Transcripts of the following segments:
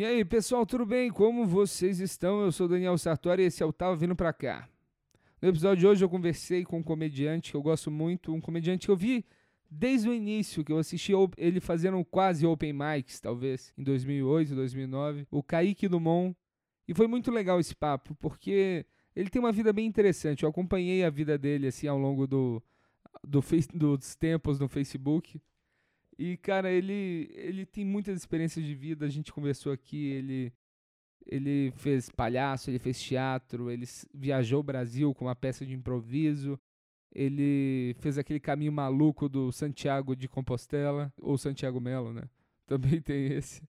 E aí, pessoal, tudo bem? Como vocês estão? Eu sou Daniel Sartori e esse é o Tava Vindo Pra Cá. No episódio de hoje eu conversei com um comediante que eu gosto muito, um comediante que eu vi desde o início, que eu assisti ele fazendo quase open mics, talvez, em 2008, 2009, o Kaique Dumont. E foi muito legal esse papo, porque ele tem uma vida bem interessante. Eu acompanhei a vida dele, assim, ao longo do, do, dos tempos no Facebook. E, cara, ele, ele tem muitas experiências de vida. A gente conversou aqui, ele, ele fez palhaço, ele fez teatro, ele viajou o Brasil com uma peça de improviso. Ele fez aquele caminho maluco do Santiago de Compostela, ou Santiago Melo, né? Também tem esse.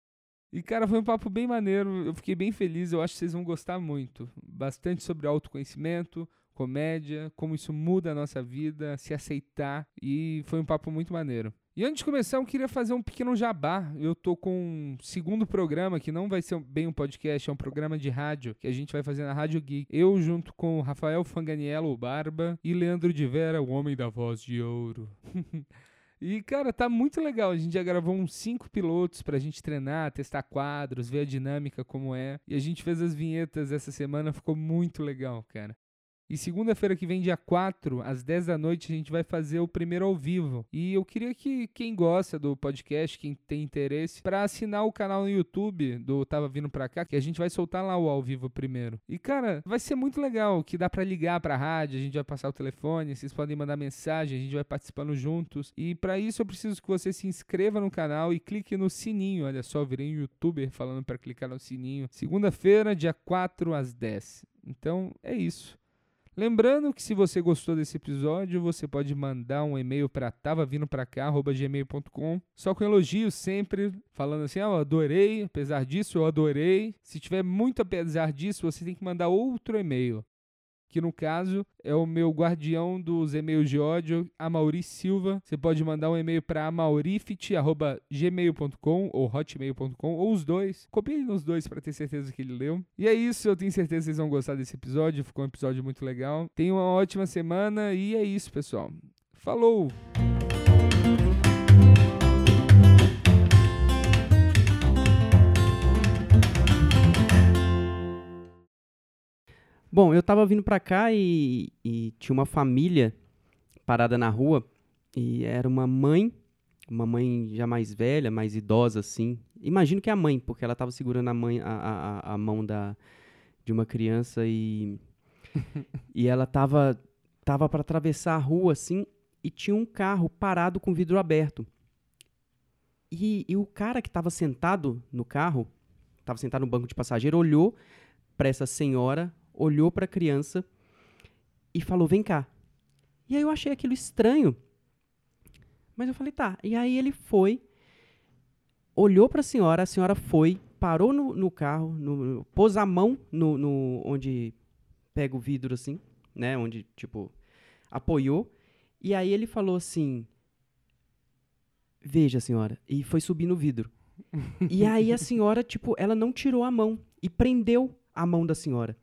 E, cara, foi um papo bem maneiro. Eu fiquei bem feliz. Eu acho que vocês vão gostar muito. Bastante sobre autoconhecimento, comédia, como isso muda a nossa vida, se aceitar. E foi um papo muito maneiro. E antes de começar, eu queria fazer um pequeno jabá. Eu tô com um segundo programa, que não vai ser bem um podcast, é um programa de rádio, que a gente vai fazer na Rádio Geek. Eu, junto com Rafael Fanganiello, o Barba, e Leandro de Vera, o homem da voz de ouro. E, cara, tá muito legal. A gente já gravou uns cinco pilotos pra gente treinar, testar quadros, ver a dinâmica como é. E a gente fez as vinhetas essa semana, ficou muito legal, cara. E segunda-feira que vem, dia 4, às 10 da noite, a gente vai fazer o primeiro ao vivo. E eu queria que quem gosta do podcast, quem tem interesse, para assinar o canal no YouTube do Tava Vindo Pra Cá, que a gente vai soltar lá o ao vivo primeiro. E, cara, vai ser muito legal, que dá para ligar pra rádio, a gente vai passar o telefone, vocês podem mandar mensagem, a gente vai participando juntos. E para isso eu preciso que você se inscreva no canal e clique no sininho. Olha só, virei um youtuber falando para clicar no sininho. Segunda-feira, dia 4 às 10. Então, é isso. Lembrando que se você gostou desse episódio, você pode mandar um e-mail para tavavindopracá@gmail.com, só com elogios sempre, falando assim: "Ah, eu adorei, apesar disso eu adorei". Se tiver muito apesar disso, você tem que mandar outro e-mail que no caso é o meu guardião dos e-mails de ódio, Amauri Silva. Você pode mandar um e-mail para amaurifit@gmail.com ou hotmail.com ou os dois. Copie nos dois para ter certeza que ele leu. E é isso, eu tenho certeza que vocês vão gostar desse episódio, ficou um episódio muito legal. Tenha uma ótima semana e é isso, pessoal. Falou. Bom, eu tava vindo pra cá e, e, tinha uma família parada na rua e era uma mãe, uma mãe já mais velha, mais idosa assim. Imagino que é a mãe, porque ela tava segurando a, mãe, a, a, a mão da, de uma criança e, e ela tava, tava para atravessar a rua assim e tinha um carro parado com vidro aberto. E, e o cara que estava sentado no carro, estava sentado no banco de passageiro, olhou para essa senhora olhou para a criança e falou: Vem cá. E aí eu achei aquilo estranho. Mas eu falei: Tá. E aí ele foi, olhou para a senhora, a senhora foi, parou no, no carro, no, pôs a mão no, no, onde pega o vidro assim, né? Onde, tipo, apoiou. E aí ele falou assim: Veja, senhora. E foi subir no vidro. e aí a senhora, tipo, ela não tirou a mão e prendeu a mão da senhora.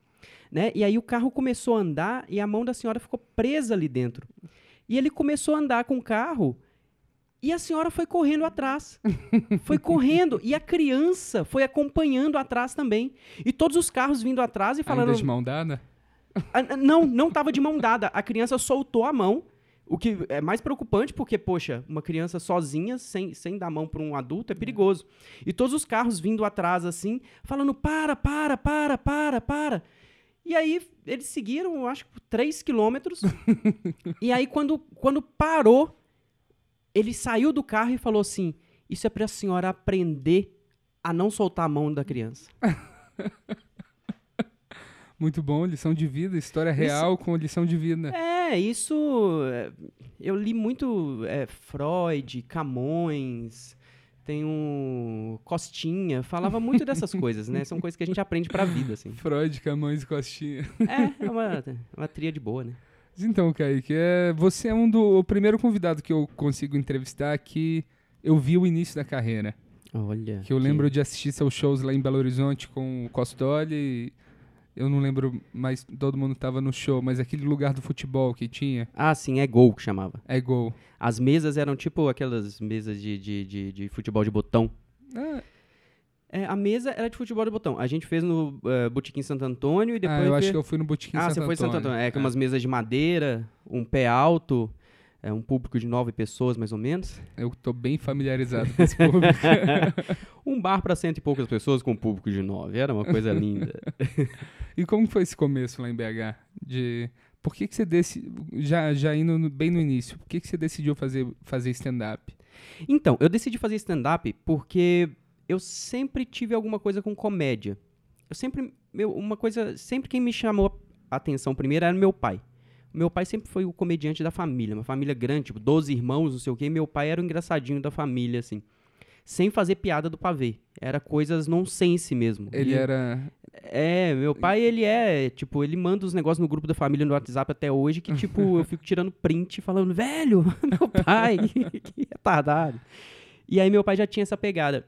Né? E aí o carro começou a andar e a mão da senhora ficou presa ali dentro. E ele começou a andar com o carro e a senhora foi correndo atrás. foi correndo. E a criança foi acompanhando atrás também. E todos os carros vindo atrás e falando. Ainda de mão dada? Ah, não, não estava de mão dada. A criança soltou a mão. O que é mais preocupante, porque, poxa, uma criança sozinha, sem, sem dar mão para um adulto, é perigoso. E todos os carros vindo atrás, assim, falando: para, para, para, para, para. E aí eles seguiram, acho, 3 quilômetros. e aí, quando, quando parou, ele saiu do carro e falou assim: Isso é para a senhora aprender a não soltar a mão da criança. Muito bom, lição de vida, história real isso, com lição de vida. É, isso. É, eu li muito é, Freud, Camões, tem um Costinha, falava muito dessas coisas, né? São coisas que a gente aprende pra vida, assim. Freud, Camões e Costinha. É, é uma, uma tríade boa, né? Então, Kaique, é, você é um do o primeiro convidado que eu consigo entrevistar que eu vi o início da carreira. Olha. Que eu lembro de assistir seus shows lá em Belo Horizonte com o Costoli eu não lembro, mas todo mundo tava no show, mas aquele lugar do futebol que tinha. Ah, sim, é gol que chamava. É gol. As mesas eram tipo aquelas mesas de, de, de, de futebol de botão. É. É, a mesa era de futebol de botão. A gente fez no uh, Botequim Santo Antônio e depois. ah, eu acho que eu fui no Botequim Ah, Santo você foi em Santo Antônio. Antônio. É, com umas mesas de madeira, um pé alto, é, um público de nove pessoas, mais ou menos. Eu tô bem familiarizado com esse público. Um bar para cento e poucas pessoas com um público de nove. Era uma coisa linda. e como foi esse começo lá em BH? De... Por que, que você decidiu, já, já indo no- bem no início, por que, que você decidiu fazer, fazer stand-up? Então, eu decidi fazer stand-up porque eu sempre tive alguma coisa com comédia. Eu sempre. Meu, uma coisa. Sempre quem me chamou a atenção primeiro era meu pai. Meu pai sempre foi o comediante da família, uma família grande, tipo, 12 irmãos, não sei o quê. Meu pai era o engraçadinho da família, assim. Sem fazer piada do pavê. Era coisas nonsense mesmo. Ele E- era. É, meu pai, ele é, tipo, ele manda os negócios no grupo da família no WhatsApp até hoje, que, tipo, eu fico tirando print falando, velho, meu pai, que retardado. E aí meu pai já tinha essa pegada.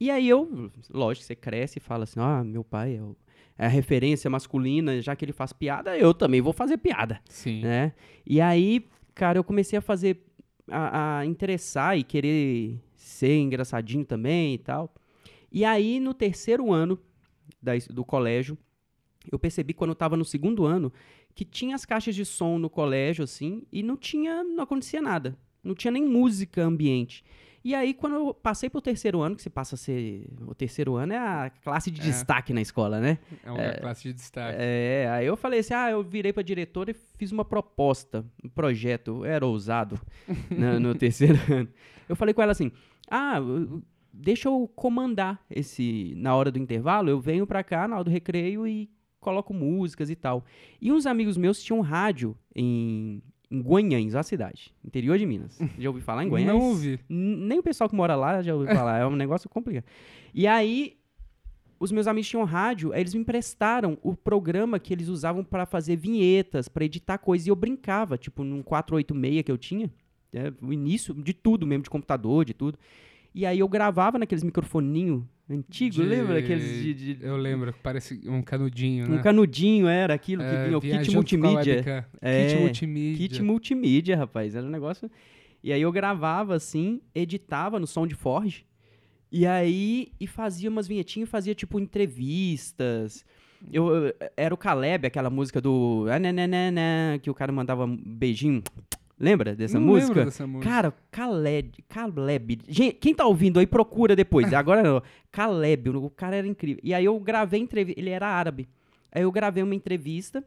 E aí eu, lógico, você cresce e fala assim, ah, meu pai é, o- é a referência masculina, já que ele faz piada, eu também vou fazer piada Sim. né? E aí, cara, eu comecei a fazer, a, a interessar e querer ser engraçadinho também e tal. E aí, no terceiro ano da do colégio, eu percebi quando eu tava no segundo ano que tinha as caixas de som no colégio, assim, e não tinha, não acontecia nada. Não tinha nem música ambiente. E aí, quando eu passei pro terceiro ano, que você passa a ser. O terceiro ano é a classe de É. destaque na escola, né? É uma classe de destaque. É, aí eu falei assim, ah, eu virei pra diretora e fiz uma proposta, um projeto, eu era ousado no, no terceiro ano. Eu falei com ela assim, ah, deixa eu comandar esse, na hora do intervalo, eu venho pra cá na hora do recreio e coloco músicas e tal. E uns amigos meus tinham rádio em Guanhães, a cidade, interior de Minas. Já ouvi falar em Guanhães? Não ouvi. Nem o pessoal que mora lá já ouviu falar, é um negócio complicado. E aí, os meus amigos tinham rádio, aí eles me emprestaram o programa que eles usavam pra fazer vinhetas, pra editar coisas, e eu brincava, tipo, num 486 que eu tinha, é, o início de tudo mesmo, de computador, de tudo. E aí eu gravava naqueles microfoninhos antigos, De- lembra? Aqueles de, de- Eu lembro, parece um canudinho, um né? canudinho era aquilo que É, vinha, o kit multimídia. É, Kit multimídia. Kit multimídia, rapaz. Era um negócio. E aí eu gravava assim, editava no som de Forge. E aí e fazia umas vinhetinhas, fazia tipo entrevistas. Eu, eu- era o Caleb, aquela música do. ah, né, né, né, né, que o cara mandava um beijinho. Lembra dessa Não música? dessa música. Cara, Caleb, Caleb. Gente, quem tá ouvindo aí, procura depois. Agora não. Caleb, o cara era incrível. E aí eu gravei entrevista. Ele era árabe. Aí eu gravei uma entrevista,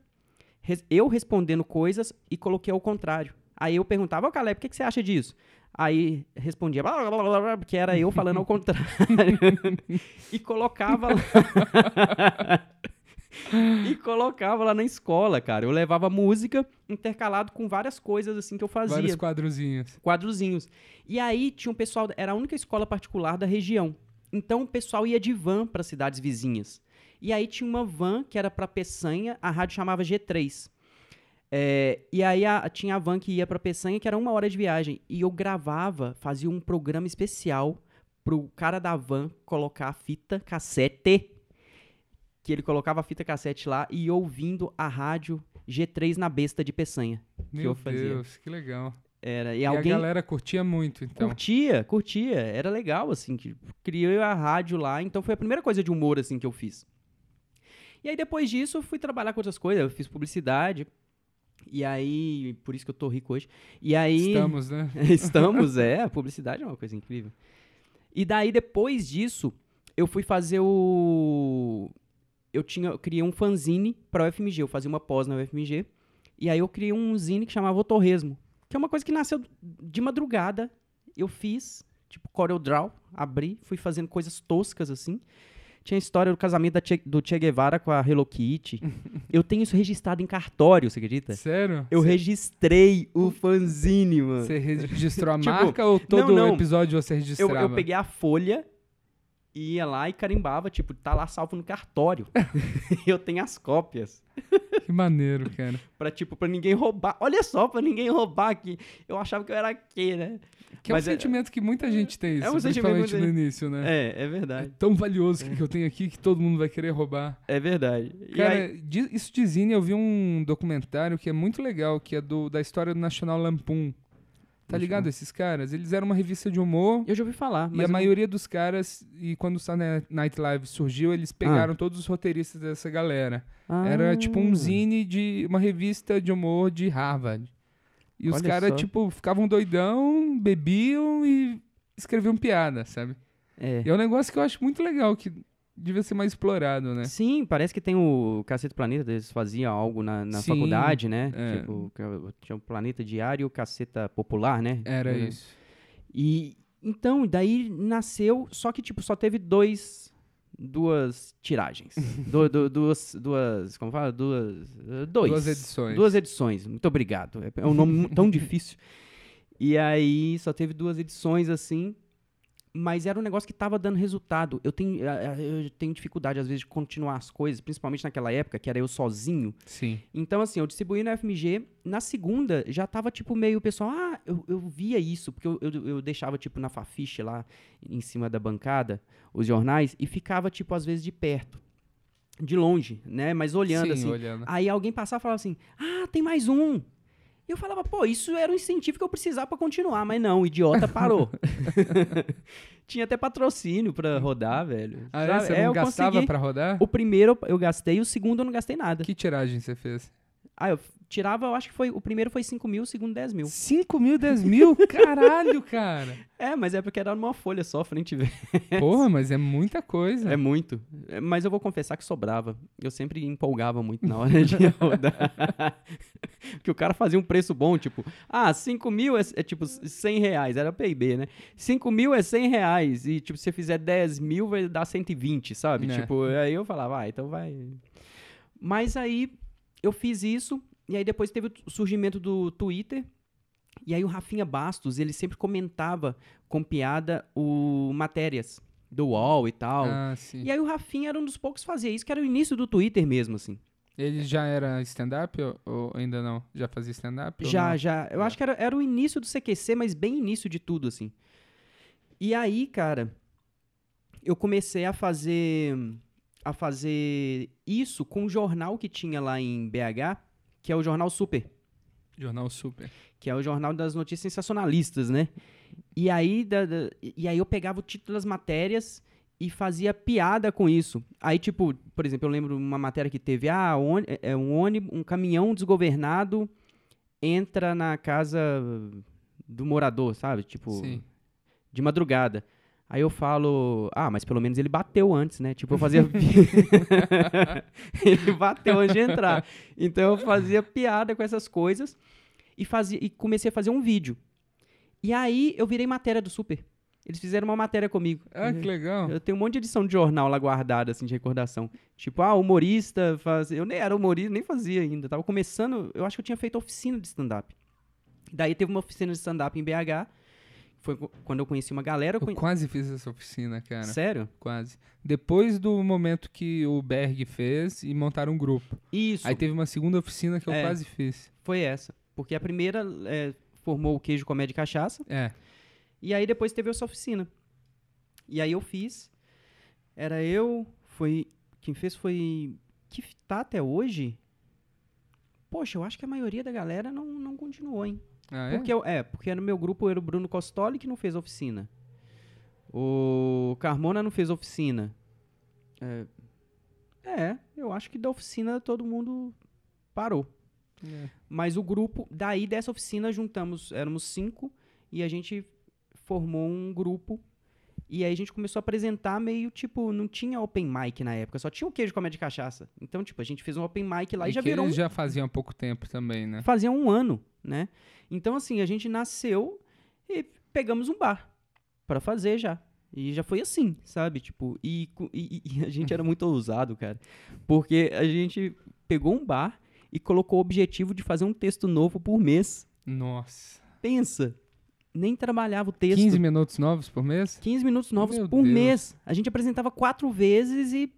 res- eu respondendo coisas e coloquei ao contrário. Aí eu perguntava, ô Caleb, o que, que você acha disso? Aí respondia, blá, blá, blá, blá, porque era eu falando ao contrário. e colocava lá. e colocava lá na escola, cara. Eu levava música intercalado com várias coisas assim que eu fazia Vários quadrozinhos. quadrozinhos. E aí tinha um pessoal, era a única escola particular da região. Então o pessoal ia de van para cidades vizinhas. E aí tinha uma van que era para Peçanha, a rádio chamava G3. É, e aí a- tinha a van que ia para Peçanha, que era uma hora de viagem. E eu gravava, fazia um programa especial pro cara da van colocar a fita cassete. Que ele colocava a fita cassete lá e ouvindo a rádio G3 na besta de Peçanha. Meu eu fazia. Deus, que legal. Era, e, E alguém a galera curtia muito, então. Curtia, curtia. Era legal, assim, que criei a rádio lá, então foi a primeira coisa de humor, assim, que eu fiz. E aí, depois disso, eu fui trabalhar com outras coisas, eu fiz publicidade, e aí, por isso que eu tô rico hoje. E aí... Estamos, né? Estamos, é, a publicidade é uma coisa incrível. E daí, depois disso, eu fui fazer o... Eu, tinha, eu criei um fanzine pra UFMG, eu fazia uma pós na UFMG, e aí eu criei um zine que chamava O Torresmo, que é uma coisa que nasceu de madrugada, eu fiz, tipo Corel Draw, abri, fui fazendo coisas toscas assim. Tinha a história do casamento che, do Che Guevara com a Hello Kitty. eu tenho isso registrado em cartório, você acredita? Sério? Eu registrei o fanzine, mano. Você registrou a Tipo, marca ou todo não, não. episódio você Eu, registrava? eu peguei a folha, ia lá e carimbava, tipo, tá lá salvo no cartório. eu tenho as cópias. Que maneiro, cara. Pra, tipo, pra ninguém roubar. Olha só, pra ninguém roubar aqui. Eu achava que eu era aqui, né? Que Mas é um é- sentimento que muita gente tem, é um isso, sentimento principalmente muito- no início, né? É, é É verdade. tão valioso que eu tenho aqui que todo mundo vai querer roubar. É verdade. E Cara, aí- isso de Zine, eu vi um documentário que é muito legal, que é do, da história do National Lampoon. Tá ligado esses caras? Eles eram uma revista de humor. Eu já ouvi falar, E a eu não- maioria dos caras, e quando o Saturday Night Live surgiu, eles pegaram todos os roteiristas dessa galera. Era tipo um Ah. zine de uma revista de humor de Harvard. E os Olha caras, só. tipo, ficavam doidão, bebiam e escreviam piada, sabe? É. E é um negócio que eu acho muito legal, que devia ser mais explorado, né? Sim, parece que tem o Caceta Planeta, eles faziam algo na, na Sim, faculdade, né? é. Tipo, eu- tinha o Planeta Diário e o Caceta Popular, né? Era É. isso. E então, daí nasceu, só que tipo, só teve dois duas tiragens. Du- du- duas duas, como fala? Duas dois. Duas edições. Duas edições. Muito obrigado. É- É um nome tão difícil. E aí só teve duas edições assim, mas era um negócio que tava dando resultado. Eu tenho eh, eh, eu tenho dificuldade às vezes de continuar as coisas, principalmente naquela época que era eu sozinho. Sim. Então, assim, eu distribuí no FMG. Na segunda, já tava, tipo, meio o pessoal, ah, eu, eu via isso, porque eu, eu, eu deixava, tipo, na fafiche lá, em cima da bancada, os jornais, e ficava, tipo, às vezes de perto. De longe, né? Mas olhando, Sim, assim. olhando. Aí alguém passava e falava assim, ah, tem mais um. E eu falava, pô, isso era um incentivo que eu precisava pra continuar. Mas não, o idiota parou. Tinha até patrocínio pra rodar, velho. Ah, é? Você É, não eu gastava consegui. pra rodar? O primeiro eu gastei, o segundo eu não gastei nada. Que tiragem você fez? Ah, eu tirava, eu acho que foi. O primeiro foi 5 mil, o segundo 10 mil. 5 mil, 10 mil? Caralho, cara. É, mas é porque era numa folha só, frente e. Porra, mas é muita coisa. É muito. É, Mas eu vou confessar que sobrava. Eu sempre empolgava muito na hora de rodar. que o cara fazia um preço bom, tipo, ah, 5 mil é, é tipo 100 reais, era PIB, né? 5 mil é 100 reais. E, tipo, se você fizer 10 mil, vai dar 120, sabe? É. Tipo, aí eu falava, ah, então vai. Mas aí eu fiz isso, e aí depois teve o surgimento do Twitter. E aí o Rafinha Bastos, ele sempre comentava com piada o matérias do UOL e tal. Ah, sim. E aí o Rafinha era um dos poucos que fazia isso, que era o início do Twitter mesmo, assim. Ele já era stand-up ou, ou ainda não? Já fazia stand-up? Já, já. Eu Já. acho que era, era o início do CQC, mas bem início de tudo, assim. E aí, cara, eu comecei a fazer a fazer isso com um jornal que tinha lá em BH, que é o Jornal Super, Jornal Super. que é o jornal das notícias sensacionalistas, né? E aí, da- da- e aí eu pegava o título das matérias e fazia piada com isso. Aí, tipo, por exemplo, eu lembro uma matéria que teve, ah, ôni- é um ônibus, um caminhão desgovernado entra na casa do morador, sabe? Tipo, Sim. de madrugada. Aí eu falo, ah, mas pelo menos ele bateu antes, né? Tipo, eu fazia. ele bateu antes de entrar. Então eu fazia piada com essas coisas e, fazia, e comecei a fazer um vídeo. E aí eu virei matéria do Super. Eles fizeram uma matéria comigo. Ah, que legal. Eu tenho um monte de edição de jornal lá guardada, assim, de recordação. Tipo, ah, humorista faz... Eu nem era humorista, nem fazia ainda. Tava começando, eu acho que eu tinha feito oficina de stand-up. Daí teve uma oficina de stand-up em BH. Foi quando eu conheci uma galera. Eu Eu conhe... quase fiz essa oficina, cara. Sério? Quase. Depois do momento que o Berg fez e montaram um grupo. Isso. Aí teve uma segunda oficina que eu É. quase fiz. Foi essa. Porque a primeira é, formou o queijo, comédia e cachaça. É. E aí depois teve essa oficina. E aí eu fiz. Era eu, foi. Quem fez foi. Que tá até hoje? Poxa, eu acho que a maioria da galera não, não continuou, hein? Ah, é? Porque eu- é, porque no meu grupo era o Bruno Costoli que não fez oficina. O Carmona não fez oficina. É, é, eu acho que da oficina todo mundo parou. É. Mas o grupo, daí dessa oficina juntamos, éramos cinco, e a gente formou um grupo. E aí a gente começou a apresentar meio, tipo, não tinha open mic na época, só tinha o queijo comédia de cachaça. Então, tipo, a gente fez um open mic lá e, E já virou um eles já faziam há pouco tempo também, né? fazia um ano, né? Então, assim, a gente nasceu e pegamos um bar pra fazer já. E já foi assim, sabe? Tipo, e, e- e a gente era muito ousado, cara. Porque a gente pegou um bar e colocou o objetivo de fazer um texto novo por mês. Nossa. Pensa, nem trabalhava o texto. 15 minutos novos por mês? 15 minutos novos Meu por Deus. mês. A gente apresentava quatro vezes e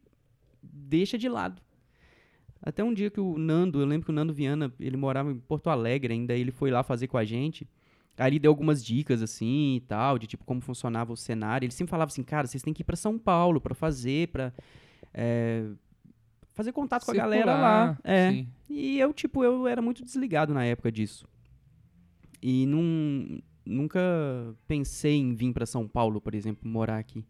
deixa de lado. Até um dia que o Nando, eu lembro que o Nando Viana, ele morava em Porto Alegre ainda, ele foi lá fazer com a gente. Aí ele deu algumas dicas assim e tal, de tipo como funcionava o cenário. Ele sempre falava assim, cara, vocês têm que ir pra São Paulo pra fazer, pra é, fazer contato com a galera lá. Circular, É. sim. E eu, tipo, eu era muito desligado na época disso. E não, nunca pensei em vir para São Paulo, por exemplo, morar aqui.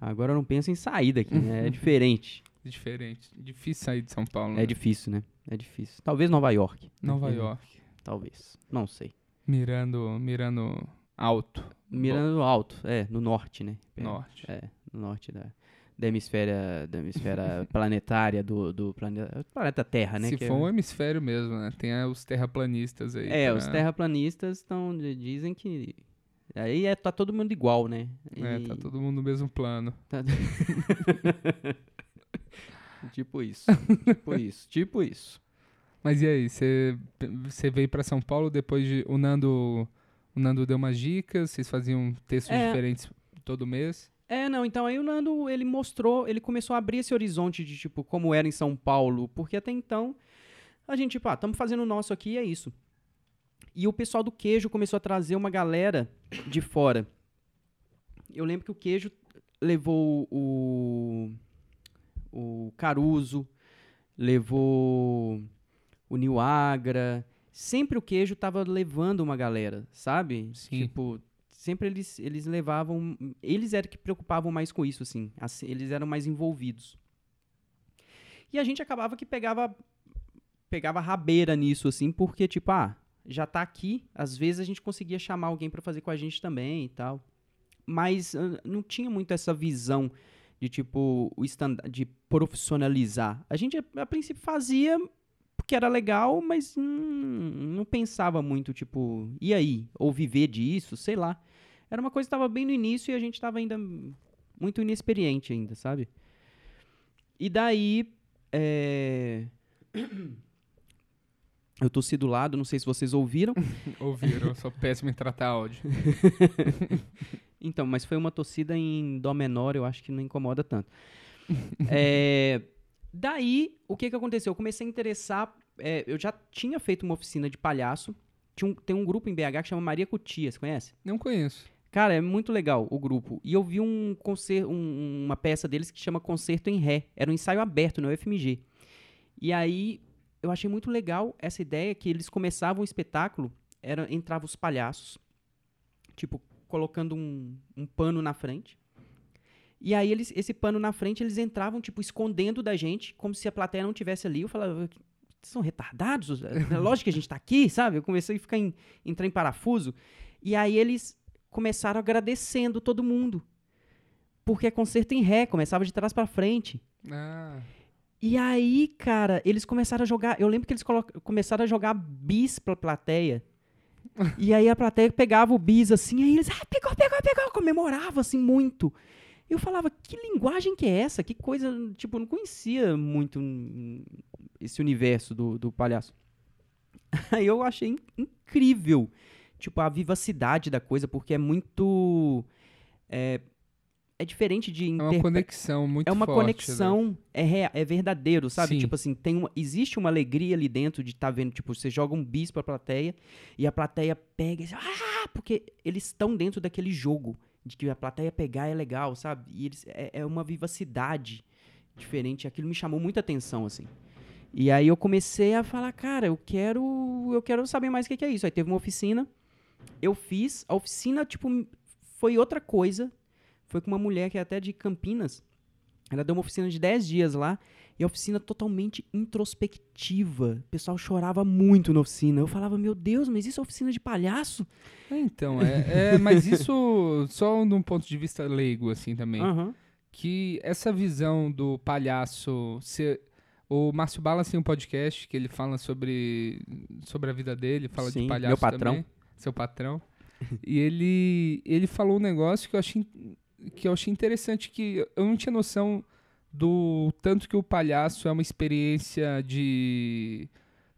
Agora eu não penso em sair daqui, né? É diferente. Diferente. Difícil sair de São Paulo. É né? difícil, né? É difícil. Talvez Nova York. Nova Uhum. York. Talvez. Não sei. Mirando, mirando alto. Mirando alto, é, no norte, né? É, Norte. É, no norte da, da hemisféria, da hemisfera planetária do, do planeta, planeta Terra, né? Se que é- for um hemisfério mesmo, né? Tem ah, os terraplanistas aí. É, pra- os terraplanistas estão dizem que aí é, tá todo mundo igual, né? É, E- tá todo mundo no mesmo plano. tá- tipo isso, tipo isso, tipo isso. Mas e aí, você você veio pra São Paulo depois de. O Nando, o Nando deu umas dicas, vocês faziam textos É. diferentes todo mês. É, não, então aí o Nando, ele mostrou, ele começou a abrir esse horizonte de, tipo, como era em São Paulo, porque até então, a gente, tipo, ah, estamos fazendo o nosso aqui e é isso. E o pessoal do queijo começou a trazer uma galera de fora. Eu lembro que o queijo levou o, o Caruso, levou o Nil Agra. Sempre o queijo tava levando uma galera, sabe? Sim. Tipo, sempre eles, eles levavam. Eles eram que preocupavam mais com isso, assim. assim, Eles eram mais envolvidos. E a gente acabava que pegava. Pegava rabeira nisso, assim, porque, tipo, ah, já tá aqui. Às vezes a gente conseguia chamar alguém pra fazer com a gente também e tal. Mas ah, não tinha muito essa visão de, tipo, o stand de profissionalizar. A gente, a, princípio, fazia porque era legal, mas hum, não pensava muito, tipo, e aí? Ou viver disso, sei lá. Era uma coisa que estava bem no início e a gente estava ainda muito inexperiente ainda, sabe? E daí, é... eu tossi do lado, não sei se vocês ouviram. Ouviram, eu sou péssimo em tratar áudio. Então, mas foi uma tossida em dó menor, eu acho que não incomoda tanto. É, daí, o que que aconteceu? Eu comecei a interessar, é, eu já tinha feito uma oficina de palhaço, tinha um- tem um grupo em BH que chama Maria Cutia, você conhece? Não conheço. Cara, é muito legal o grupo. E eu vi um concer um- uma peça deles que chama Concerto em Ré. Era um ensaio aberto no UFMG. E aí eu achei muito legal essa ideia que eles começavam o espetáculo, era, entravam os palhaços, tipo, colocando um, um pano na frente. E aí eles, esse pano na frente, eles entravam, tipo, escondendo da gente, como se a plateia não tivesse ali. Eu falava, são retardados? É lógico que a gente tá aqui, sabe? Eu comecei a ficar em, entrar em parafuso. E aí eles começaram agradecendo todo mundo. Porque é concerto em ré, começava de trás pra frente. Ah, E aí, cara, eles começaram a jogar. Eu lembro que eles começaram a jogar bis pra plateia. E aí a plateia pegava o bis assim, aí eles, ah, pegou, pegou, pegou, comemorava assim muito. Eu falava, que linguagem que é essa? Que coisa, tipo, eu não conhecia muito esse universo do, do palhaço. Aí eu achei in- incrível, tipo, a vivacidade da coisa, porque é muito. É, é diferente de é uma conexão muito é uma forte, né? conexão, é, rea- é verdadeiro, sabe? Sim. Tipo assim, tem uma, existe uma alegria ali dentro de estar vendo, tipo, você joga um bis pra plateia e a plateia pega e ah, porque eles estão dentro daquele jogo de que a plateia pegar é legal, sabe? E eles, é, é uma vivacidade diferente, aquilo me chamou muita atenção, assim. E aí eu comecei a falar, cara, eu quero, eu quero saber mais o que que é isso. Aí teve uma oficina, eu fiz, a oficina, tipo, foi outra coisa, foi com uma mulher que é até de Campinas, ela deu uma oficina de 10 dias lá, e a oficina totalmente introspectiva. O pessoal chorava muito na oficina. Eu falava, meu Deus, mas isso é oficina de palhaço? É, Então, é, é, mas isso só de um ponto de vista leigo, assim, também. Aham. Que essa visão do palhaço ser... O Márcio Balas tem um podcast que ele fala sobre, sobre a vida dele, fala Sim, de palhaço meu patrão. também, seu patrão. e ele, ele falou um negócio que eu achei, que eu achei interessante, que eu não tinha noção do tanto que o palhaço é uma experiência de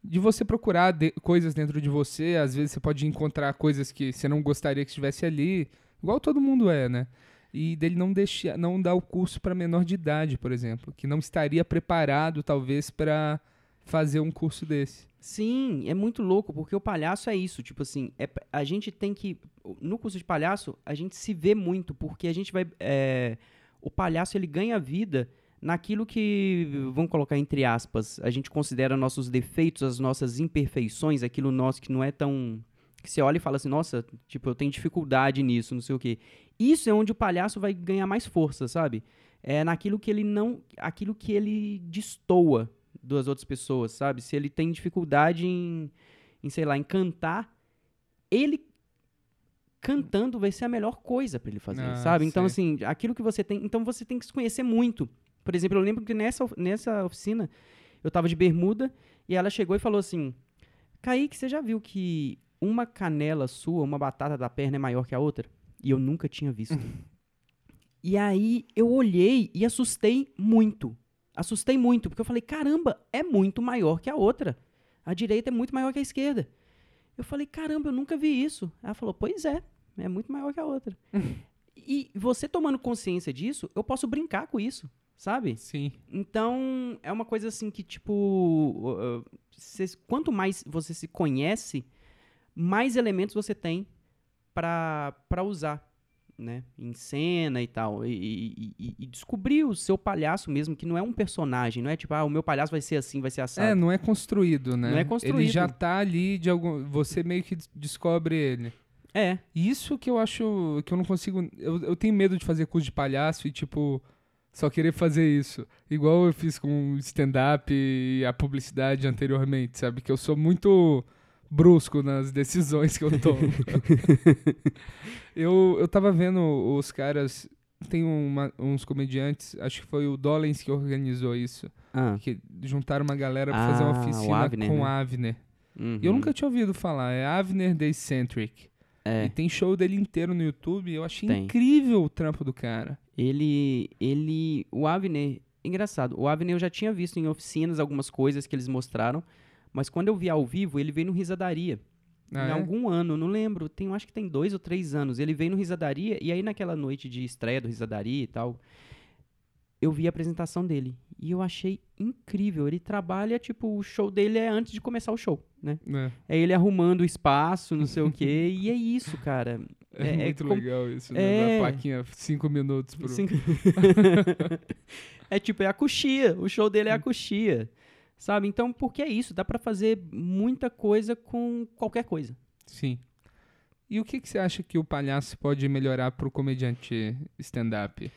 de você procurar de- coisas dentro de você, às vezes você pode encontrar coisas que você não gostaria que estivesse ali, igual todo mundo é, né? E dele não deixar, não dar o curso para menor de idade, por exemplo, que não estaria preparado talvez para fazer um curso desse. Sim, é muito louco, porque o palhaço é isso. Tipo assim, é, a gente tem que. No curso de palhaço, a gente se vê muito, porque a gente vai. é, o palhaço ele ganha vida naquilo que, vamos colocar entre aspas, a gente considera nossos defeitos, as nossas imperfeições, aquilo nosso que não é tão que você olha e fala assim, nossa, tipo, eu tenho dificuldade nisso, não sei o quê. Isso é onde o palhaço vai ganhar mais força, sabe? É naquilo que ele não, aquilo que ele destoa das outras pessoas, sabe? Se ele tem dificuldade em, em sei lá, em cantar, ele cantando vai ser a melhor coisa para ele fazer, Ah, sabe? Então, sei. assim, aquilo que você tem. Então você tem que se conhecer muito. Por exemplo, eu lembro que nessa, nessa oficina eu tava de bermuda e ela chegou e falou assim: Kaique, você já viu que uma canela sua, uma batata da perna é maior que a outra? E eu nunca tinha visto. e aí eu olhei e assustei muito. Assustei muito, porque eu falei: caramba, é muito maior que a outra. A direita é muito maior que a esquerda. Eu falei: caramba, eu nunca vi isso. Ela falou: pois é, é muito maior que a outra. e você tomando consciência disso, eu posso brincar com isso, sabe? Sim. Então, é uma coisa assim que, tipo, cê- quanto mais você se conhece, mais elementos você tem pra usar, né? Em cena e tal. E, e- e- descobrir o seu palhaço mesmo, que não é um personagem, não é tipo, ah, o meu palhaço vai ser assim, vai ser assado. É, não é construído, né? Não é Ele construído. já tá ali de algum. Você meio que des- descobre ele. É, Isso que eu acho que eu não consigo. Eu, eu tenho medo de fazer curso de palhaço e, tipo, só querer fazer isso. Igual eu fiz com o stand-up e a publicidade anteriormente, sabe? Que eu sou muito brusco nas decisões que eu tomo. eu, eu tava vendo os caras. Tem uma- uns comediantes, acho que foi o Dollens que organizou isso. ah, Que juntaram uma galera pra fazer uma Ah, oficina Avner, com né? o Avner. uhum. E eu nunca tinha ouvido falar, é Avner The Eccentric. É. E tem show dele inteiro no YouTube. Eu achei Tem. incrível o trampo do cara. Ele, ele, o Avner, engraçado, o Avner eu já tinha visto em oficinas algumas coisas que eles mostraram, mas quando eu vi ao vivo, ele veio no Risadaria. Ah, em é? algum ano, não lembro, tem, acho que tem dois ou três anos. Ele veio no Risadaria, e aí naquela noite de estreia do Risadaria e tal, eu vi a apresentação dele. E eu achei incrível. Ele trabalha, tipo, o show dele é antes de começar o show, né? É, É ele arrumando o espaço, não sei o quê, e é isso, cara. é É- é muito como- legal isso, né? É. Da plaquinha, cinco minutos pro... Cinco- é tipo, é a coxia. O show dele é a coxia. Sabe? Então, porque é isso? Dá pra fazer muita coisa com qualquer coisa. Sim. E o que, que você acha que o palhaço pode melhorar pro comediante stand-up?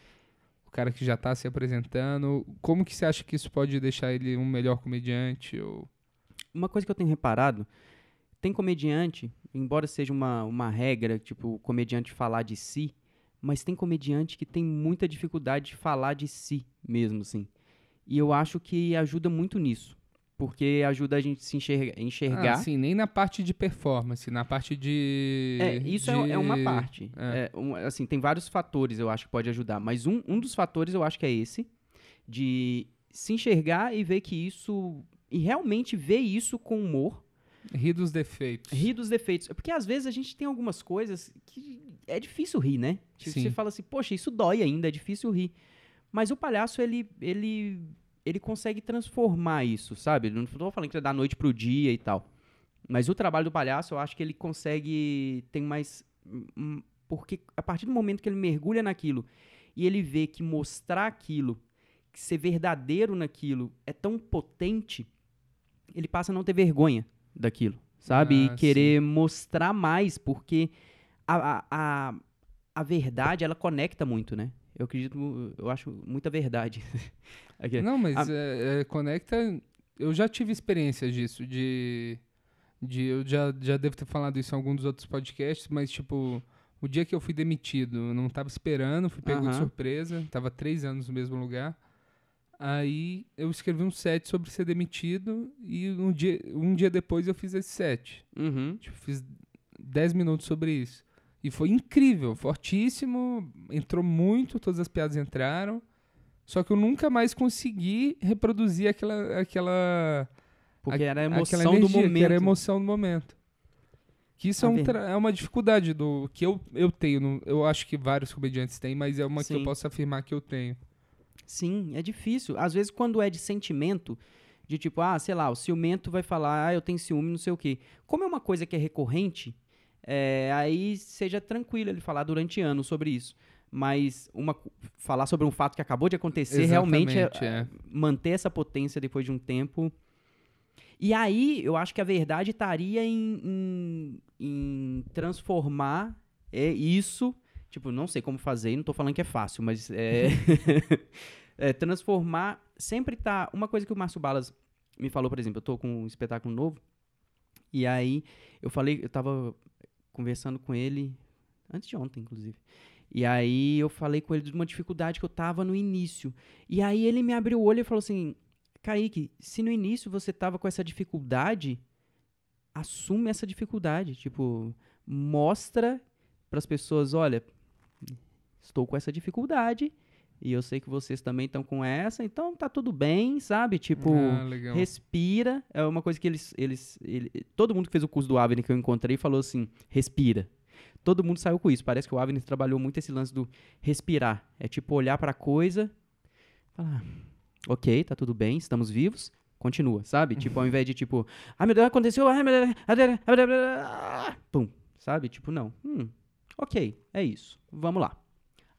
O cara que já tá se apresentando, como que você acha que isso pode deixar ele um melhor comediante? Ou... Uma coisa que eu tenho reparado, tem comediante, embora seja uma, uma regra, tipo, o comediante falar de si, mas tem comediante que tem muita dificuldade de falar de si mesmo, assim. E eu acho que ajuda muito nisso. Porque ajuda a gente se enxerga- enxergar. Ah, sim, nem na parte de performance, na parte de... É, isso é, é uma de- parte. é. É, um- assim, tem vários fatores eu acho que pode ajudar, mas um, um dos fatores eu acho que é esse, de se enxergar e ver que isso. E realmente ver isso com humor, Rir dos defeitos. rir dos defeitos. Porque às vezes a gente tem algumas coisas que é difícil rir, né? Tipo, você fala assim, poxa, isso dói ainda, é difícil rir. Mas o palhaço, ele. ele ele consegue transformar isso, sabe? Não tô falando que é da noite pro dia e tal. Mas o trabalho do palhaço, eu acho que ele consegue. Tem mais. hum, Porque a partir do momento que ele mergulha naquilo e ele vê que mostrar aquilo, que ser verdadeiro naquilo é tão potente, ele passa a não ter vergonha daquilo, sabe? Ah, e querer mostrar mais, porque a, a, a, a verdade, ela conecta muito, né? Eu acredito, eu acho muita verdade. Não, mas A- é, é, conecta. Eu já tive experiências disso, de. de eu já, já devo ter falado isso em algum dos outros podcasts, mas tipo, o dia que eu fui demitido, eu não tava esperando, fui pego de surpresa, tava três anos no mesmo lugar. Aí eu escrevi um set sobre ser demitido e um dia, um dia depois eu fiz esse set. Uhum. Tipo, fiz 10 minutos sobre isso. E foi incrível, fortíssimo, entrou muito, todas as piadas entraram. Só que eu nunca mais consegui reproduzir aquela aquela Porque a- era a emoção do energia, momento. Que era a emoção do momento. Que isso A é, um é uma dificuldade do que eu, eu tenho. no- eu acho que vários comediantes têm, mas é uma que eu Sim. posso afirmar que eu tenho. Sim, é difícil. Às vezes, quando é de sentimento, de tipo, ah, sei lá, o ciumento vai falar, ah, eu tenho ciúme, não sei o quê. Como é uma coisa que é recorrente, é, aí seja tranquilo ele falar durante anos sobre isso. Mas uma, falar sobre um fato que acabou de acontecer, realmente é, Exatamente, é. manter essa potência depois de um tempo. E aí, eu acho que a verdade estaria em, em, em transformar é, isso. Tipo, não sei como fazer, não tô falando que é fácil, mas é, é, transformar. Sempre tá. Uma coisa que o Márcio Balas me falou, por exemplo, eu tô com um espetáculo novo. E aí eu falei, eu tava conversando com ele antes de ontem, inclusive. E aí eu falei com ele de uma dificuldade que eu tava no início. E aí ele me abriu o olho e falou assim: Kaique, se no início você tava com essa dificuldade, assume essa dificuldade. Tipo, mostra para as pessoas: olha, estou com essa dificuldade. E eu sei que vocês também estão com essa, então tá tudo bem, sabe? Tipo, Ah, respira. É uma coisa que eles, eles, ele- todo mundo que fez o curso do Avni que eu encontrei falou assim, respira. Todo mundo saiu com isso. Parece que o Avni trabalhou muito esse lance do respirar. É tipo olhar pra coisa, falar, ok, tá tudo bem, estamos vivos, continua, sabe? Tipo, ao invés de tipo, ai meu Deus, aconteceu, ai meu Deus, meu Deus, ah", pum, sabe? Tipo, não, hum, ok, é isso, vamos lá.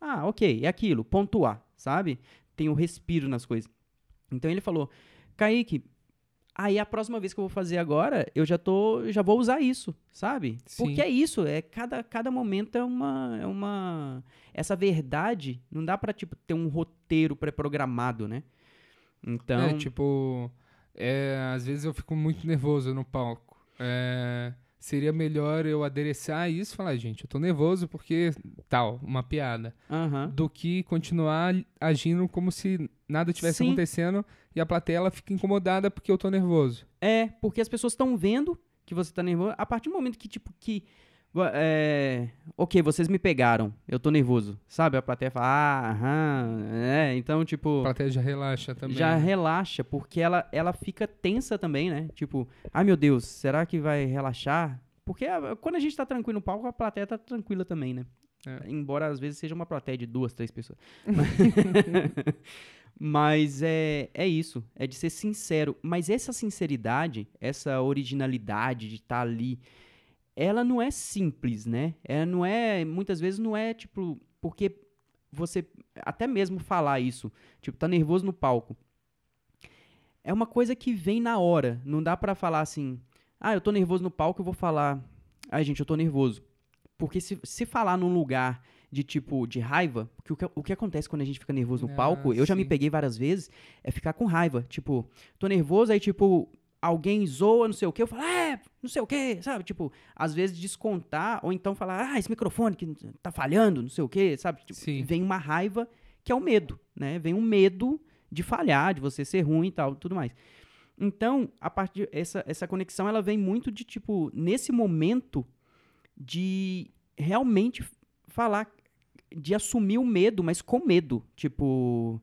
Ah, ok, é aquilo, pontuar, sabe? Tem o respiro nas coisas. Então ele falou, Kaique, aí a próxima vez que eu vou fazer agora, eu já tô, já vou usar isso, sabe? Sim. Porque é isso, é cada, cada momento é uma, é uma essa verdade, não dá pra tipo ter um roteiro pré-programado, né? Então, É, tipo, é, às vezes eu fico muito nervoso no palco. É, seria melhor eu adereçar isso e falar, gente, eu tô nervoso porque tal, uma piada. aham. Do que continuar agindo como se nada tivesse Sim. acontecendo e a plateia ela fica incomodada porque eu tô nervoso. É, porque as pessoas estão vendo que você tá nervoso. A partir do momento que, tipo, que. É, ok, vocês me pegaram, eu tô nervoso. Sabe? A plateia fala, ah, aham, é. Então, tipo. A plateia já relaxa também. Já né? relaxa, porque ela, ela fica tensa também, né? Tipo, ai meu Deus, será que vai relaxar? Porque a- quando a gente tá tranquilo no palco, a plateia tá tranquila também, né? É. Embora às vezes seja uma plateia de duas, três pessoas. Mas é, é isso, é de ser sincero. Mas essa sinceridade, essa originalidade de estar ali, ela não é simples, né? Ela não é, muitas vezes não é tipo, porque você até mesmo falar isso, tipo, tá nervoso no palco. É uma coisa que vem na hora, não dá pra falar assim: "Ah, eu tô nervoso no palco, eu vou falar: "Ai, gente, eu tô nervoso". Porque se, se falar num lugar de tipo de raiva, porque o que, o que acontece quando a gente fica nervoso no Ah, palco, eu já me peguei várias vezes, é ficar com raiva. Tipo, tô nervoso, aí tipo, alguém zoa, não sei o quê, eu falo, é, não sei o quê, sabe? Tipo, às vezes descontar, ou então falar, ah, esse microfone que tá falhando, não sei o quê, sabe? Tipo, vem uma raiva que é o medo, né? Vem um medo de falhar, de você ser ruim e tal, tudo mais. Então, a partir essa essa conexão ela vem muito de tipo nesse momento de realmente falar de assumir o medo, mas com medo, tipo,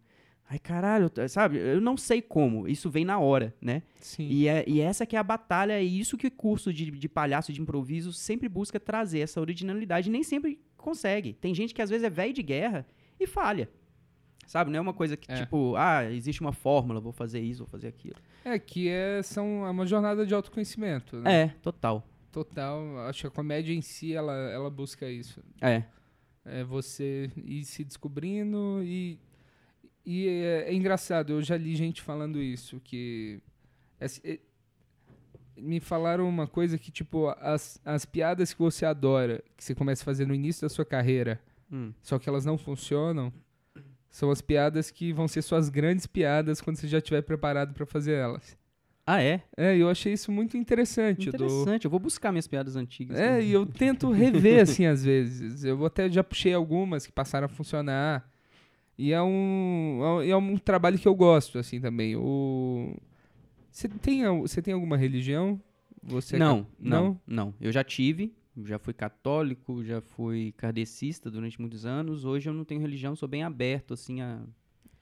ai caralho, sabe? Eu não sei como, isso vem na hora, né? Sim. E, é, e essa que é a batalha, é isso que o curso de, de palhaço de improviso sempre busca trazer, essa originalidade. Nem sempre consegue. Tem gente que às vezes é velho de guerra e falha. Sabe? Não é uma coisa que, É. tipo, ah, existe uma fórmula, vou fazer isso, vou fazer aquilo. É que é, são, é uma jornada de autoconhecimento, né? É, total. Total. Acho que a comédia em si, ela, ela busca isso. É. É você ir se descobrindo e. E é, é engraçado, eu já li gente falando isso, que. esse- é- me falaram uma coisa que, tipo, as, as piadas que você adora, que você começa a fazer no início da sua carreira, Hum. só que elas não funcionam, são as piadas que vão ser suas grandes piadas quando você já estiver preparado para fazer elas. Ah, é? É, eu achei isso muito interessante. Interessante. Eu vou buscar minhas piadas antigas. é, e eu tento rever, assim, às vezes. Eu até já puxei algumas que passaram a funcionar. E é um, é um trabalho que eu gosto, assim, também. O... Você tem, você tem alguma religião? Você é não, ca- não, não. Eu já tive, já fui católico, já fui kardecista durante muitos anos. Hoje eu não tenho religião, sou bem aberto, assim, a...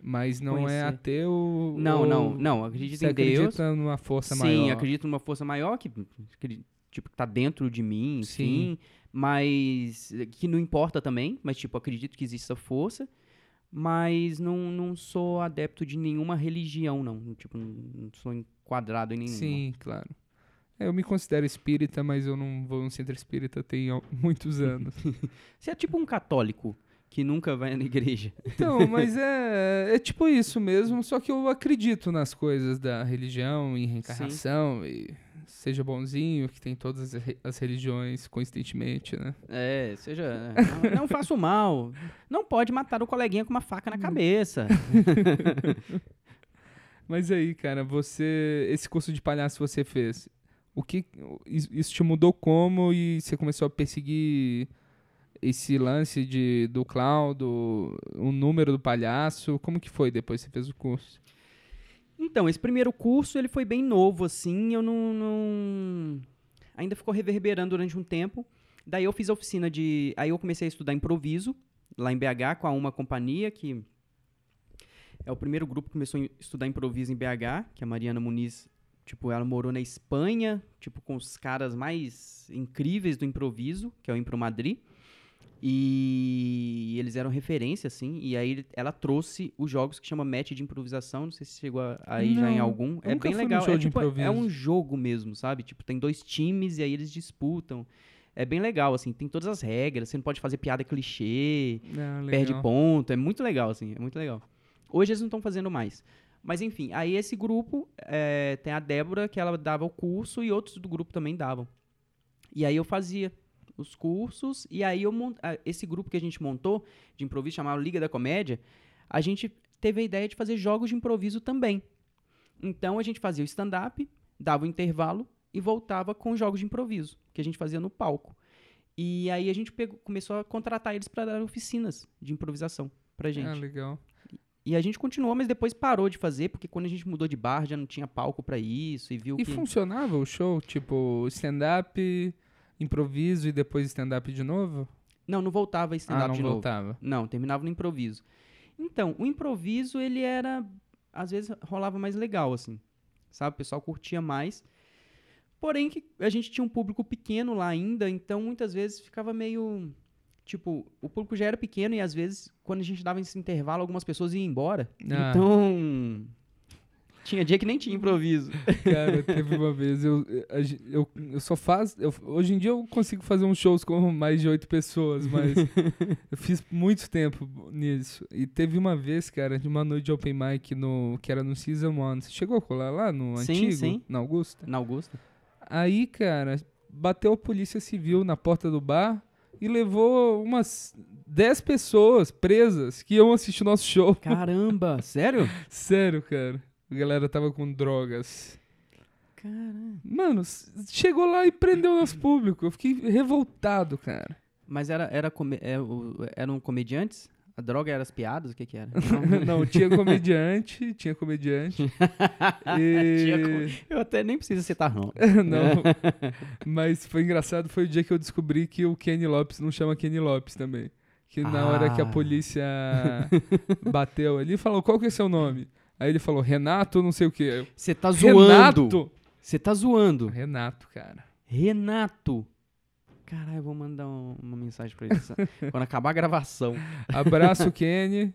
Mas não é Conhecer. ateu? Não, não, não. Acredito Você em Deus. acredita numa força Sim, maior? acredito numa força maior que, que, tipo, tá dentro de mim, Sim. Mas que não importa também, mas tipo, acredito que existe essa força. Mas não, não sou adepto de nenhuma religião, não. Tipo, não, sou enquadrado em nenhuma. Sim, claro. É, eu me considero espírita, mas eu não vou no centro espírita tem muitos anos. Você é tipo um católico que nunca vai na igreja. Então, mas é, é tipo isso mesmo, só que eu acredito nas coisas da religião, em reencarnação, e seja bonzinho, que tem todas as re- as religiões, coincidentemente, né? É, seja. Não, não faça o mal. Não pode matar o coleguinha com uma faca na cabeça. Mas aí, cara, você. Esse curso de palhaço você fez, o que. Isso isso te mudou como e você começou a perseguir esse lance de, do clown, do, o número do palhaço? Como que foi depois que você fez o curso? Então, esse primeiro curso, ele foi bem novo, assim, eu não, não- Ainda ficou reverberando durante um tempo. Daí eu fiz a oficina de... Aí eu comecei a estudar improviso, lá em BH, com a Uma Companhia, que é o primeiro grupo que começou a estudar improviso em BH, que a Mariana Muniz, tipo, ela morou na Espanha, tipo, com os caras mais incríveis do improviso, que é o Impro Madrid. E eles eram referência, assim, e aí ela trouxe os jogos que chama match de improvisação, não sei se chegou aí já em algum. É bem legal, é, tipo, é um jogo mesmo, sabe? Tipo, tem dois times e aí eles disputam. É bem legal, assim, tem todas as regras, você não pode fazer piada clichê, Ah, perde ponto, é muito legal, assim, é muito legal. Hoje eles não estão fazendo mais. Mas enfim, aí esse grupo é, tem a Débora, que ela dava o curso, e outros do grupo também davam. E aí eu fazia os cursos, e aí eu mon- ah, esse grupo que a gente montou de improviso, chamado Liga da Comédia, a gente teve a ideia de fazer jogos de improviso também. Então a gente fazia o stand-up, dava o intervalo e voltava com jogos de improviso, que a gente fazia no palco. E aí a gente pegou- começou a contratar eles para dar oficinas de improvisação pra gente. Ah, legal. E a gente continuou, mas depois parou de fazer, porque quando a gente mudou de bar já não tinha palco pra isso e viu E que funcionava o show? Tipo, stand-up, improviso e depois stand-up de novo? não, não voltava Ah, stand-up não de novo. voltava. Não, terminava no improviso. Então, o improviso ele era às vezes rolava mais legal assim. Sabe, o pessoal curtia mais. Porém que a gente tinha um público pequeno lá ainda, então muitas vezes ficava meio tipo, o público já era pequeno e às vezes quando a gente dava esse intervalo algumas pessoas iam embora. Ah. Então, tinha dia que nem tinha improviso. Cara, teve uma vez, eu, eu, eu só faço. eu- hoje em dia eu consigo fazer uns shows com mais de oito pessoas, mas eu fiz muito tempo nisso. E teve uma vez, cara, de uma noite de open mic no, que era no Season One. Você chegou a colar lá no Sim, antigo? sim. Na Augusta? Na Augusta? Aí, cara, bateu a polícia civil na porta do bar e levou umas 10 pessoas presas que iam assistir nosso show. Caramba, sério? Sério, cara. A galera tava com drogas. Caramba. Mano, chegou lá e prendeu nosso público. Eu fiquei revoltado, cara. Mas era, era come- é, o- eram comediantes? A droga era as piadas? O que que era? Não, tinha comediante, tinha comediante. E... Tinha Eu até nem preciso citar nome. não. Mas foi engraçado, foi o dia que eu descobri que o Kenny Lopes não chama Kenny Lopes também. Que na hora que a Ah. polícia bateu ali, falou, qual que é seu nome? Aí ele falou, Renato, não sei o quê. Você tá zoando. Renato! Você tá zoando. Renato, cara. Renato. Caralho, eu vou mandar um- uma mensagem pra ele. essa- Quando acabar a gravação. Abraço, Kenny.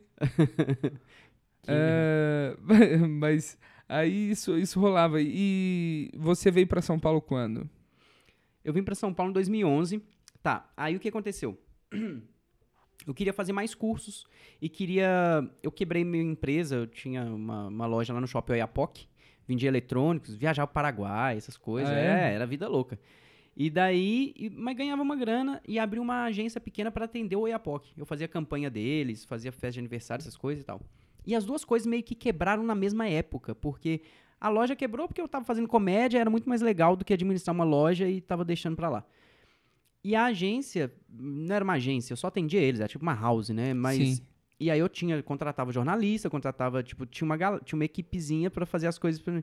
É, mas aí isso, isso rolava. E você veio pra São Paulo quando? Eu vim pra São Paulo em 2011. Tá, aí o que aconteceu? Eu queria fazer mais cursos e queria. Eu quebrei minha empresa, eu tinha uma, uma loja lá no shopping Oiapoque, vendia eletrônicos, viajava para o Paraguai, essas coisas. Ah, é? é? era vida louca. E daí, e- mas ganhava uma grana e abri uma agência pequena para atender o Oiapoque. Eu fazia campanha deles, fazia festa de aniversário, essas coisas e tal. E as duas coisas meio que quebraram na mesma época, porque a loja quebrou porque eu tava fazendo comédia, era muito mais legal do que administrar uma loja e tava deixando pra lá. E a agência, não era uma agência, eu só atendia eles, era tipo uma house, né? Mas Sim. e aí eu tinha, contratava jornalista, contratava, tipo, tinha uma, tinha uma equipezinha pra fazer as coisas pra mim.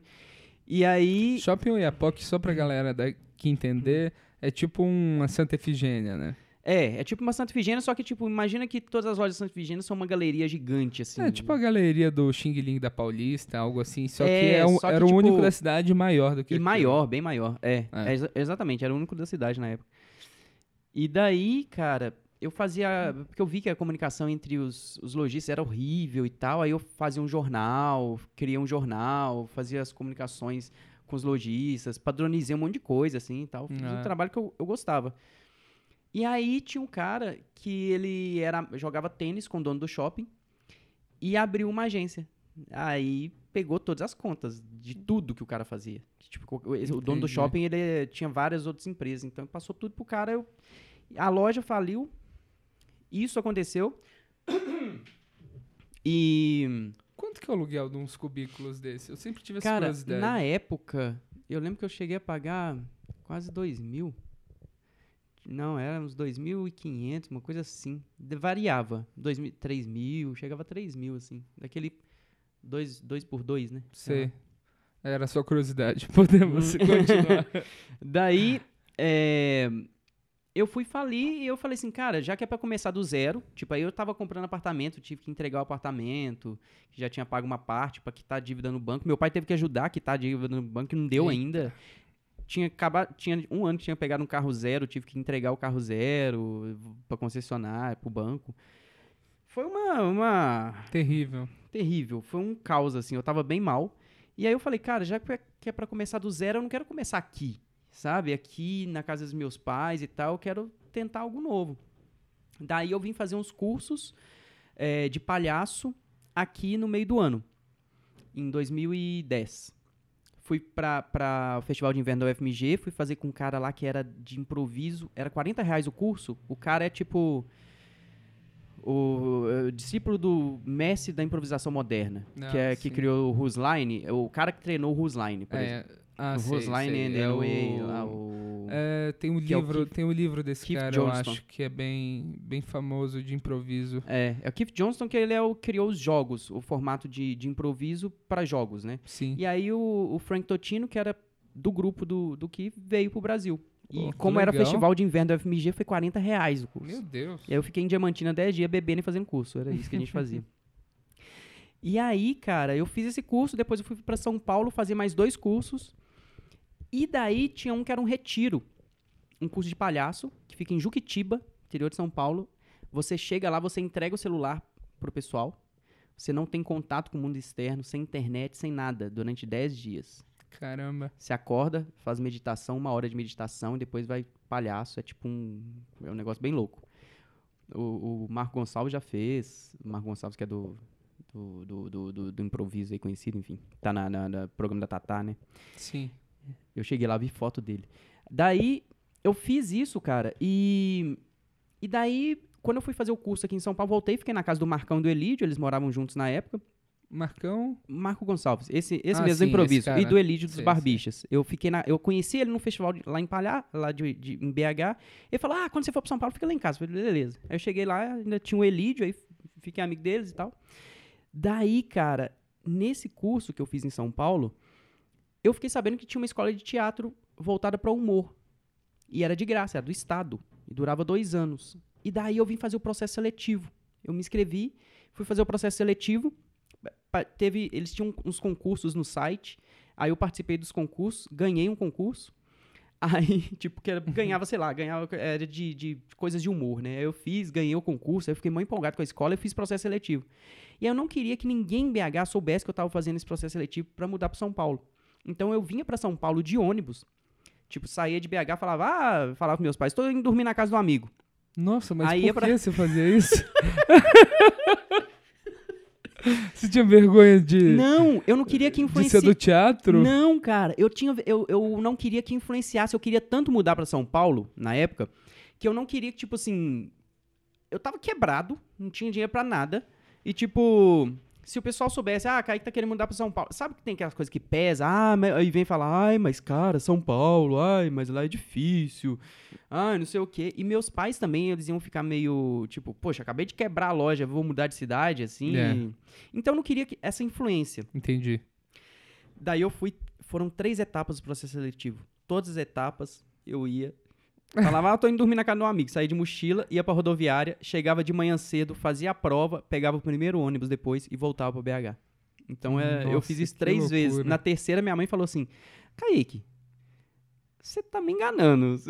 E aí, Shopping Oiapoque, só pra galera daqui entender, é tipo uma Santa Efigênia, né? é, é tipo uma Santa Efigênia, só que, tipo, imagina que todas as lojas de Santa Efigênia são uma galeria gigante, assim. É tipo a galeria do Xing Ling da Paulista, algo assim. Só É, que, é um- só que, era o tipo, único da cidade maior do que E aquilo. maior, bem maior. É, É. é exa- exatamente, era o único da cidade na época. E daí, cara, eu fazia. Porque eu vi que a comunicação entre os, os lojistas era horrível e tal. Aí eu fazia um jornal, criei um jornal, fazia as comunicações com os lojistas, padronizei um monte de coisa, assim e tal. Fiz Ah. um trabalho que eu, eu gostava. E aí tinha um cara que ele era, jogava tênis com o dono do shopping e abriu uma agência Aí pegou todas as contas de tudo que o cara fazia. Tipo, o, o dono do shopping, ele tinha várias outras empresas, então passou tudo pro cara. eu- a loja faliu. Isso aconteceu. E, Quanto que é o aluguel de uns cubículos desse? Eu sempre tive essa cara, curiosidade. na época, eu lembro que eu cheguei a pagar quase dois mil. Não, era uns 2.500, uma coisa assim. De- variava. Dois mil, 3 mil, chegava a 3 mil, assim. Daquele dois, dois por dois, né? Sei. Era só curiosidade. Podemos continuar. Daí, é, eu fui falir e eu falei assim, cara, já que é pra começar do zero, tipo, aí eu tava comprando apartamento, tive que entregar o apartamento, que já tinha pago uma parte pra quitar a dívida no banco. Meu pai teve que ajudar a quitar a dívida no banco, e não deu Eita. ainda. Tinha acabado, tinha um ano que tinha pegado um carro zero, tive que entregar o carro zero pra concessionária, pro banco. Foi uma, uma Terrível. Terrível. Foi um caos, assim. Eu tava bem mal. E aí eu falei, cara, já que é- é pra começar do zero, eu não quero começar aqui, sabe? Aqui na casa dos meus pais e tal. Eu quero tentar algo novo. Daí eu vim fazer uns cursos eh, de palhaço aqui no meio do ano, em 2010. Fui pra o Festival de Inverno da UFMG, fui fazer com um cara lá que era de improviso. Era 40 reais o curso. O cara é tipo o, eh, discípulo do mestre da improvisação moderna, Ah, que, é, que sim. criou o Rusline, o cara que treinou o Rusline, por exemplo. É, ah, o sei, Rusline sei. and é o... lá, o... É, tem um que é o livro, Keith- tem um livro desse Keith cara, eu Johnston. acho, que é bem, bem famoso de improviso. É, é o Keith Johnston que ele é o, criou os jogos, o formato de, de improviso para jogos, né? Sim. E aí o, o Frank Totino, que era do grupo do, do Keith, veio pro Brasil. E Pô, como era legal. festival de inverno da UFMG, foi 40 reais o curso. Meu Deus. E aí eu fiquei em Diamantina 10 dias bebendo e fazendo curso. Era isso que a gente fazia. e aí, cara, eu fiz esse curso, depois eu fui pra São Paulo fazer mais dois cursos. E daí tinha um que era um retiro. Um curso de palhaço, que fica em Juquitiba, interior de São Paulo. Você chega lá, você entrega o celular pro pessoal. Você não tem contato com o mundo externo, sem internet, sem nada, durante 10 dias. Caramba. Você acorda, faz meditação, uma hora de meditação, e depois vai palhaço. É tipo um. É um negócio bem louco. O, o Marco Gonçalves já fez. O Marco Gonçalves, que é do. Do, do, do, do- do improviso aí conhecido, enfim. Tá na, na, na programa da Tatá, né? Sim. Eu cheguei lá, vi foto dele. Daí, eu fiz isso, cara, e. E daí, quando eu fui fazer o curso aqui em São Paulo, voltei, fiquei na casa do Marcão e do Elídio, eles moravam juntos na época. Marcão. Marco Gonçalves, esse, esse Ah, mesmo sim, improviso. esse. E do Elídio dos Sei, Barbixas. Eu fiquei na. Eu conheci ele num festival de- lá em Palhar, lá de, de- em BH. Ele falou: Ah, quando você for pra São Paulo, fica lá em casa. Eu falei, beleza. Aí eu cheguei lá, ainda tinha o Elídio, aí fiquei amigo deles e tal. Daí, cara, nesse curso que eu fiz em São Paulo, eu fiquei sabendo que tinha uma escola de teatro voltada para humor. E era de graça, era do Estado. E durava dois anos. E daí eu vim fazer o processo seletivo. Eu me inscrevi, fui fazer o processo seletivo. Teve, eles tinham uns concursos no site. Aí eu participei dos concursos, ganhei um concurso. Aí, tipo, que era, ganhava, sei lá, ganhava era de, de coisas de humor, né? Eu fiz, ganhei o concurso, aí eu fiquei muito empolgado com a escola e fiz processo seletivo. E eu não queria que ninguém em BH soubesse que eu tava fazendo esse processo seletivo para mudar para São Paulo. Então eu vinha para São Paulo de ônibus. Tipo, saía de BH, falava, ah, falava pros meus pais, tô indo dormir na casa do amigo. Nossa, mas Aí por é pra- que você fazia isso? você tinha vergonha de, Não, eu não queria que de ser influenciasse. do teatro? Não, cara, eu tinha eu, eu não queria que influenciasse, eu queria tanto mudar pra São Paulo na época, que eu não queria que tipo assim, eu tava quebrado, não tinha dinheiro pra nada, e tipo, se o pessoal soubesse, ah, Kaique tá querendo mudar pra São Paulo, sabe que tem aquelas coisas que pesa, ah, mas, aí vem falar, ai, mas cara, São Paulo, ai, mas lá é difícil, ai, não sei o quê. E meus pais também, eles iam ficar meio, tipo, poxa, acabei de quebrar a loja, vou mudar de cidade, assim. É. Então eu não queria que- essa influência. Entendi. Daí eu fui. Foram três etapas do processo seletivo. Todas as etapas eu ia. Falava, ah, tô indo dormir na casa de um amigo. Saía de mochila, ia pra rodoviária, chegava de manhã cedo, fazia a prova, pegava o primeiro ônibus depois e voltava pro BH. Então é, eu Nossa, fiz isso que três vezes. loucura. Na terceira, minha mãe falou assim: Kaique, você tá me enganando.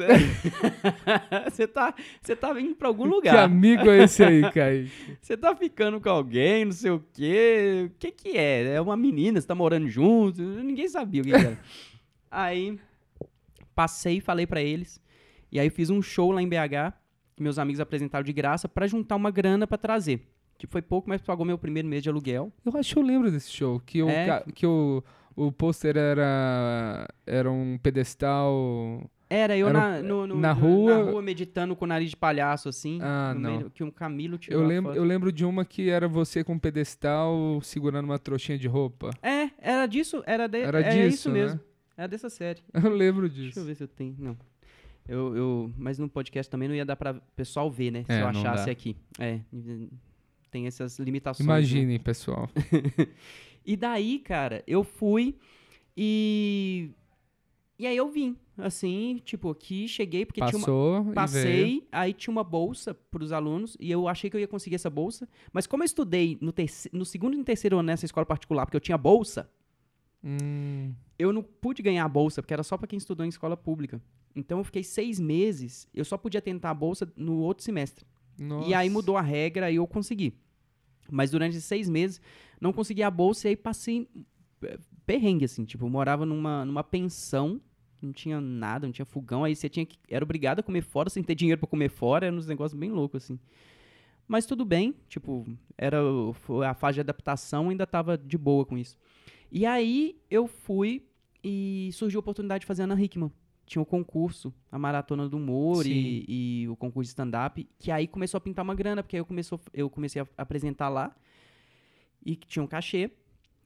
Você tá, você tá indo pra algum Que lugar. amigo é esse aí, Kaique? Você tá ficando com alguém, não sei o quê. O que que é? É uma menina, você tá morando junto? Ninguém sabia o que, que era. aí, passei e falei pra eles. E aí fiz um show lá em BH, que meus amigos apresentaram de graça, pra juntar uma grana pra trazer. Tipo, foi pouco, mas pagou meu primeiro mês de aluguel. Eu acho que eu lembro desse show. Que, o, É. que o, o pôster era, era um pedestal. Era eu Era na, no- no- na rua- na rua meditando com o nariz de palhaço, assim. Ah, não. meio- que um Camilo tirou Eu a lembro, eu lembro de uma que era você com um pedestal segurando uma trouxinha de roupa. É, era disso, era, de, Era é disso, isso né? mesmo. Era dessa série. Eu lembro Deixa eu disso. ver se eu tenho. Não. Eu, eu, mas no podcast também não ia dar pra pessoal ver, né? É, se eu achasse dá. aqui. É. Tem essas limitações. né? Imaginem, pessoal. E daí, cara, eu fui e. E aí eu vim. Assim, tipo, aqui cheguei, porque tinha uma. Passou e veio. Passei, aí tinha uma bolsa para os alunos e eu achei que eu ia conseguir essa bolsa. Mas como eu estudei no, terce- no segundo e no terceiro ano nessa escola particular, porque eu tinha bolsa, Hum, eu não pude ganhar a bolsa, porque era só para quem estudou em escola pública. Então eu fiquei seis meses, eu só podia tentar a bolsa no outro semestre. E aí nossa. mudou a regra e eu consegui. Mas durante esses seis meses, não consegui a bolsa e aí passei eh, perrengue, assim. Tipo, eu morava numa, numa pensão, não tinha nada, não tinha fogão. Aí você tinha que, era obrigado a comer fora, sem ter dinheiro pra comer fora. Era uns negócios bem loucos, assim. Mas tudo bem, tipo, era a fase de adaptação, ainda tava de boa com isso. E aí eu fui e surgiu a oportunidade de fazer Ana Hickman. Tinha o concurso, a Maratona do Humor e, e o concurso de stand-up, que aí começou a pintar uma grana, porque aí eu, começou, eu comecei a apresentar lá, e que tinha um cachê,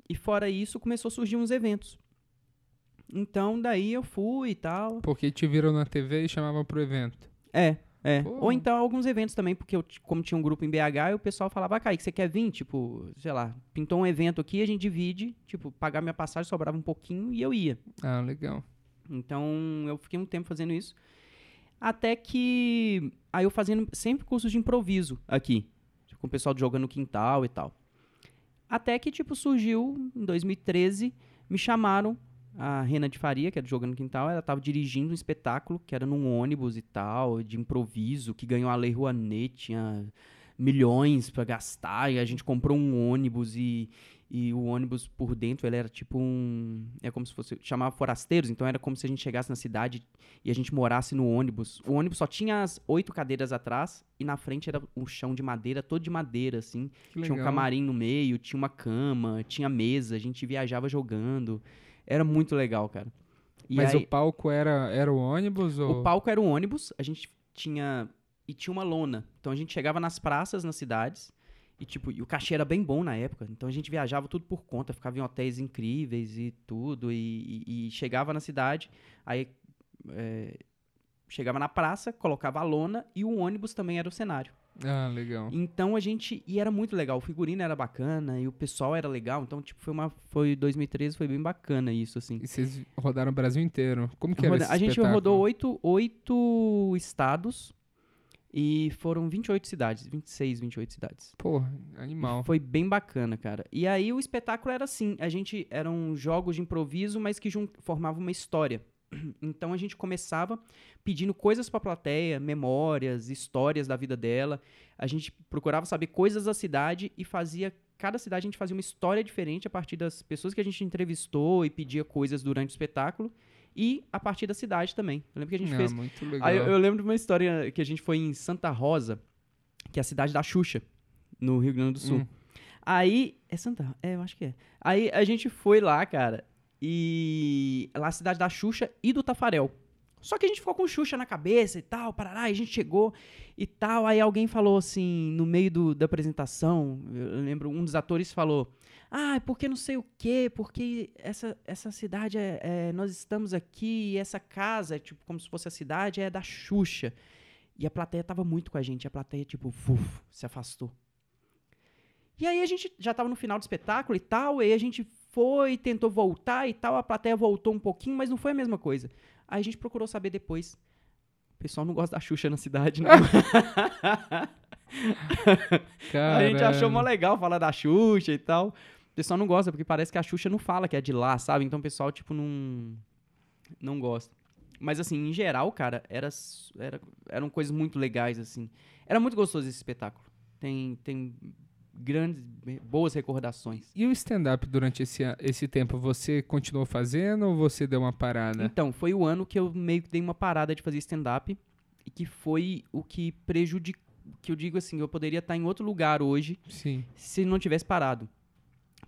e fora isso começou a surgir uns eventos. Então daí eu fui e tal. Porque te viram na TV e chamavam pro evento. É, é. Pô. Ou então alguns eventos também, porque eu, como tinha um grupo em BH, o pessoal falava, ah, Kaique, você quer vir? Tipo, sei lá, pintou um evento aqui, a gente divide, tipo, pagar minha passagem, sobrava um pouquinho e eu ia. Ah, legal. Então eu fiquei um tempo fazendo isso. Até que. Aí eu fazendo sempre cursos de improviso aqui. Com o pessoal jogando no quintal e tal. Até que, tipo, surgiu em 2013, me chamaram. A Rena de Faria, que era do Jogando no Quintal, ela tava dirigindo um espetáculo que era num ônibus e tal, de improviso, que ganhou a Lei Rouanet, tinha milhões pra gastar, e a gente comprou um ônibus e, e o ônibus por dentro, ele era tipo um. É como se fosse. chamava forasteiros, então era como se a gente chegasse na cidade e a gente morasse no ônibus. O ônibus só tinha as oito cadeiras atrás e na frente era um chão de madeira, todo de madeira, assim. Que Tinha um legal. camarim no meio, tinha uma cama, tinha mesa, a gente viajava jogando. Era muito legal, cara. E Mas aí, o palco era, era o ônibus? Ou... o palco era um ônibus, a gente tinha. E tinha uma lona. Então a gente chegava nas praças, nas cidades. E, tipo, e o cachê era bem bom na época. Então a gente viajava tudo por conta, ficava em hotéis incríveis e tudo. E, e- e chegava na cidade, aí é, chegava na praça, colocava a lona e o ônibus também era o cenário. Ah, legal. Então a gente. E era muito legal. O figurino era bacana e o pessoal era legal. Então, tipo, foi uma. Foi 2013, foi bem bacana isso, assim. E vocês rodaram o Brasil inteiro. Como que era Roda- a gente espetáculo? rodou oito, oito estados e foram 28 cidades, 26, 28 cidades. Porra, animal. Foi bem bacana, cara. E aí o espetáculo era assim, a gente eram jogos de improviso, mas que formavam uma história. Então a gente começava pedindo coisas pra plateia, memórias, histórias da vida dela. A gente procurava saber coisas da cidade e fazia cada cidade a gente fazia uma história diferente a partir das pessoas que a gente entrevistou e pedia coisas durante o espetáculo e a partir da cidade também. Eu lembro que a gente ah, fez muito legal. Aí eu, eu lembro de uma história que a gente foi em Santa Rosa, que é a cidade da Xuxa, no Rio Grande do Sul. Hum. Aí. É Santa É, eu acho que é. Aí a gente foi lá, cara, e. Lá a cidade da Xuxa e do Tafarel. Só que a gente ficou com Xuxa na cabeça e tal, parará, a gente chegou e tal. Aí alguém falou assim, no meio do- da apresentação, eu lembro, um dos atores falou: Ah, é porque não sei o quê, porque essa, essa cidade é, é- Nós estamos aqui e essa casa, é tipo, como se fosse a cidade, é da Xuxa. E a plateia tava muito com a gente, a plateia, tipo, vuf, se afastou. E aí a gente já tava no final do espetáculo e tal, e aí a gente foi, tentou voltar e tal, a plateia voltou um pouquinho, mas não foi a mesma coisa. Aí a gente procurou saber depois. O pessoal não gosta da Xuxa na cidade, não. a gente achou mó legal falar da Xuxa e tal. O pessoal não gosta, porque parece que a Xuxa não fala que é de lá, sabe? Então o pessoal, tipo, não. Não gosta. Mas, assim, em geral, cara, era, era, eram coisas muito legais, assim. Era muito gostoso esse espetáculo. Tem, tem grandes, boas recordações. E o stand-up durante esse, esse tempo, você continuou fazendo ou você deu uma parada? Então, foi o ano que eu meio que dei uma parada de fazer stand-up e que foi o que prejudicou, que eu digo assim, eu poderia estar em outro lugar hoje Sim. se não tivesse parado.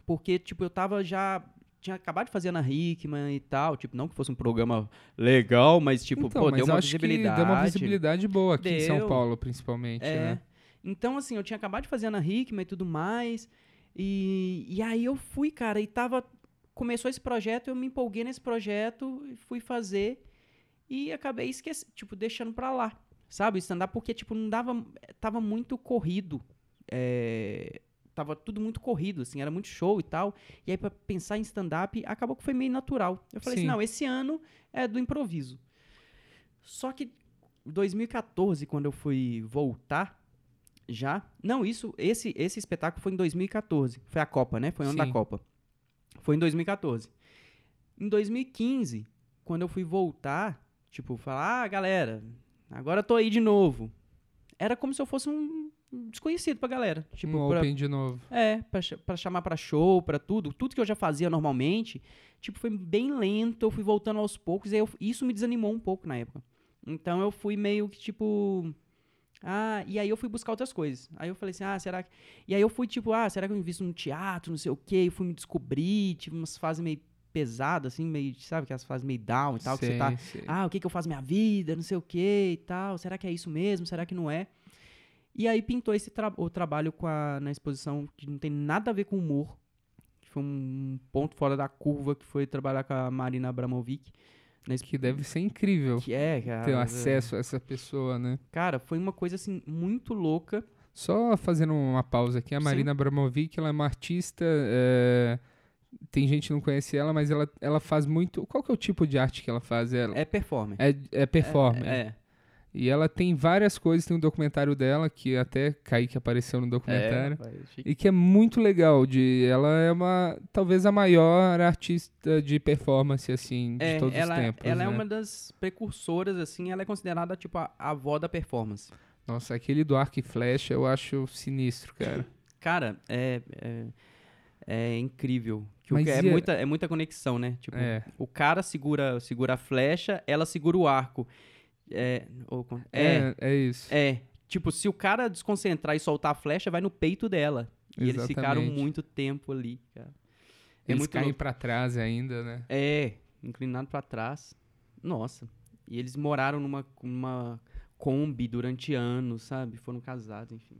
Porque, tipo, eu tava já. Tinha acabado de fazer Ana Hickman e tal. Tipo, não que fosse um programa legal, mas, tipo, então, pô, mas deu uma visibilidade. deu uma visibilidade boa aqui em São Deu. Paulo, principalmente, É. né? Então, assim, eu tinha acabado de fazer Ana Hickman e tudo mais. E, e aí eu fui, cara, e tava. Começou esse projeto, eu me empolguei nesse projeto, e fui fazer. E acabei esquecendo, tipo, deixando pra lá. Sabe, stand-up, porque, tipo, não dava. Tava muito corrido. É, tava tudo muito corrido, assim, era muito show e tal. E aí, pra pensar em stand-up, acabou que foi meio natural. Eu falei Sim. assim, não, esse ano é do improviso. Só que 2014, quando eu fui voltar, já. Não, isso, esse, esse espetáculo foi em 2014. Foi a Copa, né? Foi o ano da Sim. Copa. Foi em 2014. Em 2015, quando eu fui voltar, tipo, falar, ah, galera, agora eu tô aí de novo. Era como se eu fosse um desconhecido pra galera. Tipo, um pra- Open de novo. é, pra, pra chamar pra show, pra tudo. Tudo que eu já fazia normalmente, tipo, foi bem lento, eu fui voltando aos poucos, e eu- isso me desanimou um pouco na época. Então eu fui meio que, tipo... Ah, e aí eu fui buscar outras coisas. Aí eu falei assim, ah, será que... E aí eu fui, tipo, ah, será que eu invisto no teatro, não sei o quê? Eu fui me descobrir, tive umas fases meio pesadas, assim, meio, sabe, aquelas fases meio down e tal, que você tá... Sei. Ah, o que, que eu faço minha vida, não sei o que e tal. Será que é isso mesmo? Será que não é? E aí pintou esse tra o trabalho com a, na exposição que não tem nada a ver com humor. Que foi um ponto fora da curva, que foi trabalhar com a Marina Abramovic. Que deve ser incrível que é, cara. ter acesso a essa pessoa, né? Cara, foi uma coisa assim muito louca. Só fazendo uma pausa aqui, a Sim. Marina Abramovic, ela é uma artista. é, Tem gente que não conhece ela, mas ela, ela faz muito. Qual que é o tipo de arte que ela faz? Ela É performer. é, é performer. É, é. E ela tem várias coisas, tem um documentário dela, que até Kaique apareceu no documentário. É. E que é muito legal. De, ela é uma. Talvez a maior artista de performance, assim, de É, todos ela, os tempos. ela é né? uma das precursoras, assim, ela é considerada, tipo, a, a avó da performance. Nossa, aquele do arco e flecha eu acho sinistro, cara. Cara, é, é, é incrível. Mas é, muita, é muita conexão, né? Tipo, É. o cara segura, segura a flecha, ela segura o arco. É, ou é, É, é isso. é. Tipo, se o cara desconcentrar e soltar a flecha, vai no peito dela. E eles ficaram Exatamente. muito tempo ali, cara. É Eles muito caem pra trás ainda, né? É, inclinado pra trás. Nossa. E eles moraram numa, numa Kombi durante anos, sabe? Foram casados, enfim.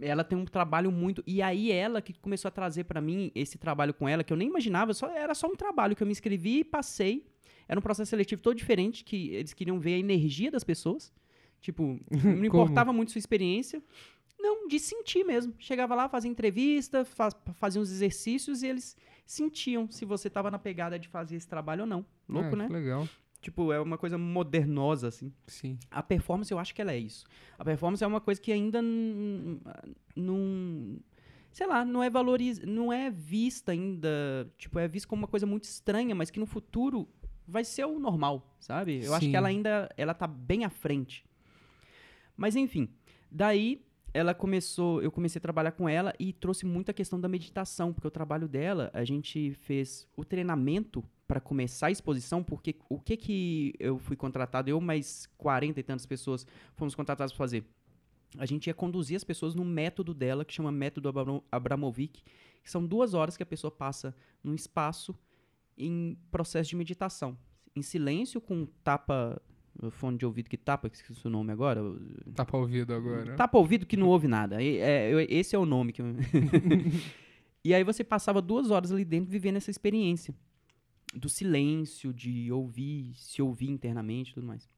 Ela tem um trabalho muito. E aí ela que começou a trazer pra mim esse trabalho com ela, que eu nem imaginava, só era só um trabalho que eu me inscrevi e passei. Era um processo seletivo todo diferente, que eles queriam ver a energia das pessoas. Tipo, não importava muito sua experiência. Não, de sentir mesmo. Chegava lá, fazia entrevista, fa fazia uns exercícios e eles sentiam se você tava na pegada de fazer esse trabalho ou não. Louco, Ah, né? legal. Tipo, é uma coisa modernosa, assim. Sim. A performance, eu acho que ela é isso. A performance é uma coisa que ainda não. Sei lá, não é valoriz... não é vista ainda. Tipo, é vista como uma coisa muito estranha, mas que no futuro vai ser o normal, sabe? Eu acho Sim. que ela ainda ela tá bem à frente. Mas enfim, daí ela começou, eu comecei a trabalhar com ela e trouxe muita questão da meditação, porque o trabalho dela, a gente fez o treinamento para começar a exposição, porque o que que eu fui contratado, eu mais 40 e tantas pessoas fomos contratados para fazer. A gente ia conduzir as pessoas no método dela, que chama Método Abra- Abramovic, que são duas horas que a pessoa passa num espaço em processo de meditação. Em silêncio, com tapa, fone de ouvido que tapa, que esqueci o nome agora, pra ouvido agora. Tapa ouvido que não ouve nada. E- é, eu- esse é o nome. Que eu- e aí você passava duas horas ali dentro vivendo essa experiência. Do silêncio, de ouvir, se ouvir internamente e tudo mais.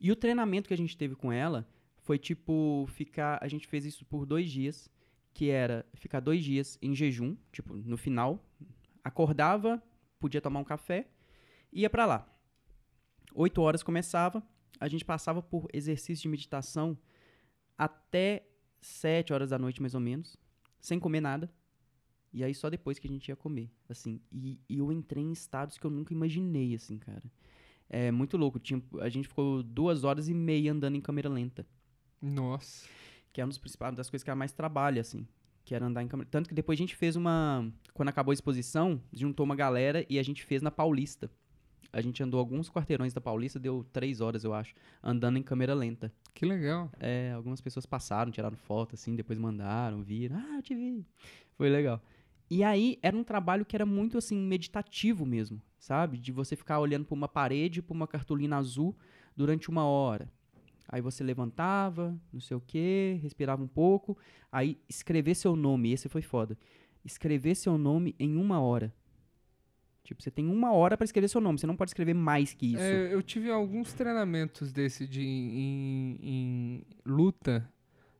E o treinamento que a gente teve com ela foi tipo ficar. A gente fez isso por dois dias, que era ficar dois dias em jejum, tipo, no final, acordava, podia tomar um café, ia pra lá. Oito horas começava, a gente passava por exercício de meditação até sete horas da noite, mais ou menos, sem comer nada. E aí só depois que a gente ia comer, assim. E, e eu entrei em estados que eu nunca imaginei, assim, cara. É muito louco. Tinha, a gente ficou duas horas e meia andando em câmera lenta. Nossa. Que é uma das principais das coisas que ela mais trabalha, assim. Que era andar em câmera. Tanto que depois a gente fez uma. Quando acabou a exposição, juntou uma galera e a gente fez na Paulista. A gente andou alguns quarteirões da Paulista, deu três horas, eu acho, andando em câmera lenta. Que legal. É, algumas pessoas passaram, tiraram foto, assim, depois mandaram, viram. Ah, eu te vi. Foi legal. E aí, era um trabalho que era muito, assim, meditativo mesmo, sabe? De você ficar olhando para uma parede, para uma cartolina azul durante uma hora. Aí você levantava, não sei o quê, respirava um pouco. Aí, escrever seu nome, esse foi foda. Escrever seu nome em uma hora. Tipo, você tem uma hora para escrever seu nome, você não pode escrever mais que isso. É, eu tive alguns treinamentos desse de em, em luta,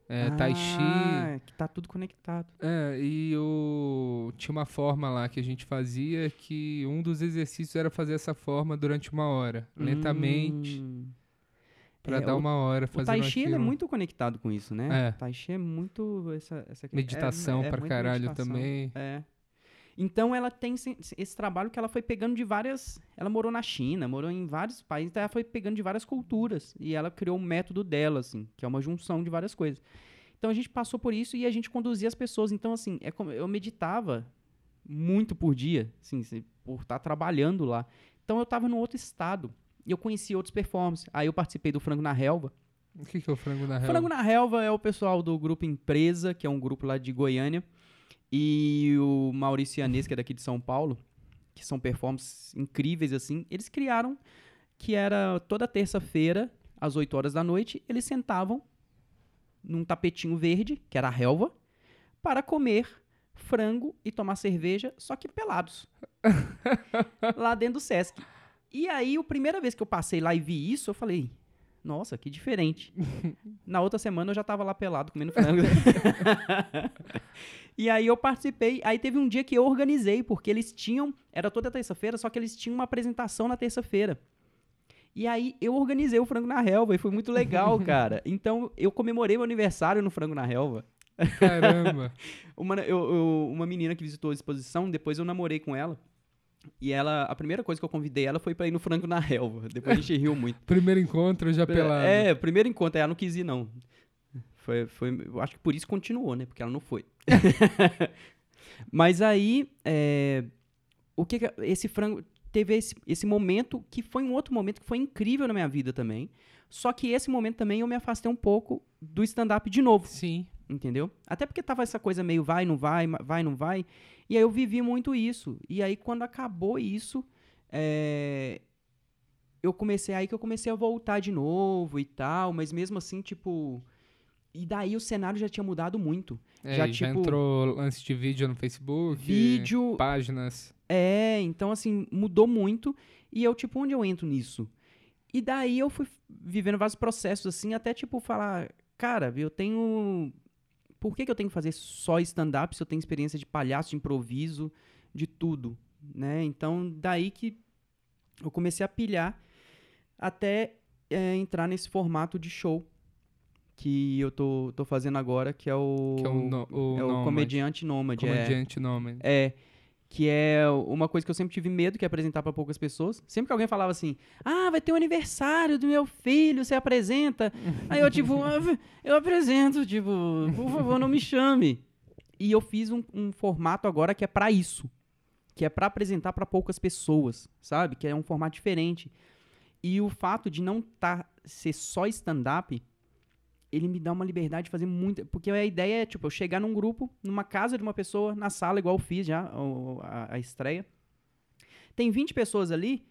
é, tai chi. Ah, que tá tudo conectado. É, e eu tinha uma forma lá que a gente fazia que um dos exercícios era fazer essa forma durante uma hora, lentamente, Hum. Pra É, dar o- uma hora O fazendo Tai Chi é muito conectado com isso, né? É. O Tai Chi é muito essa, essa meditação é, é pra caralho meditação. também. É. Então ela tem se- esse trabalho que ela foi pegando de várias. Ela morou na China, morou em vários países, então ela foi pegando de várias culturas. E ela criou um método dela, assim, que é uma junção de várias coisas. Então a gente passou por isso e a gente conduzia as pessoas. Então, assim, é como, eu meditava muito por dia, assim, por estar trabalhando lá. Então eu estava num outro estado. E eu conheci outros performances. Aí eu participei do Frango na Relva. O que, que é o frango na real? Frango na Relva é o pessoal do grupo Empresa, que é um grupo lá de Goiânia, e o Maurício Yanes, que é daqui de São Paulo, que são performances incríveis assim. Eles criaram que era toda terça-feira, às 8 horas da noite, eles sentavam num tapetinho verde, que era a relva, para comer frango e tomar cerveja, só que pelados. lá dentro do Sesc. E aí, a primeira vez que eu passei lá e vi isso, eu falei, nossa, que diferente. Na outra semana eu já tava lá pelado comendo frango. e aí eu participei. Aí teve um dia que eu organizei, porque eles tinham. Era toda terça-feira, só que eles tinham uma apresentação na terça-feira. E aí eu organizei o frango na relva e foi muito legal, cara. Então eu comemorei meu aniversário no frango na relva. Caramba. Uma, eu- eu- uma menina que visitou a exposição, depois eu namorei com ela. E ela, a primeira coisa que eu convidei ela foi pra ir no frango na relva. Depois a gente riu muito. Primeiro encontro já pelado. É, primeiro encontro, ela não quis ir, não. Foi, foi, eu acho que por isso continuou, né? Porque ela não foi. Mas aí, é, o que, que esse frango teve esse, esse momento que foi um outro momento que foi incrível na minha vida também. Só que esse momento também eu me afastei um pouco do stand-up de novo, Sim. entendeu? Até porque tava essa coisa meio vai, não vai, vai, não vai. E aí eu vivi muito isso. E aí quando acabou isso, é, eu comecei aí que eu comecei a voltar de novo e tal, mas mesmo assim, tipo. E daí o cenário já tinha mudado muito. É, Já, já, já tipo, entrou lance de vídeo no Facebook. Vídeo. Páginas. É, então assim, mudou muito. E eu, tipo, onde eu entro nisso? E daí eu fui vivendo vários processos, assim, até tipo falar, cara, eu tenho. Por que, que eu tenho que fazer só stand-up se eu tenho experiência de palhaço, de improviso, de tudo? Né? Então, daí que eu comecei a pilhar até é, entrar nesse formato de show que eu tô, tô fazendo agora, que é o, Que é o, no, o, é o Nômade. comediante nômade. é. Comediante Nômade. É. Que é uma coisa que eu sempre tive medo, que é apresentar pra poucas pessoas. Sempre que alguém falava assim, ah, vai ter o aniversário do meu filho, você apresenta. Aí eu, tipo, "Ah, eu apresento, tipo, por favor, não me chame. E eu fiz um, um formato agora que é pra isso. Que é pra apresentar pra poucas pessoas, sabe? Que é um formato diferente. E o fato de não tá, ser só stand-up, ele me dá uma liberdade de fazer muita. Porque a ideia é, tipo, eu chegar num grupo, numa casa de uma pessoa, na sala, igual eu fiz já, a, a estreia. Tem 20 pessoas ali.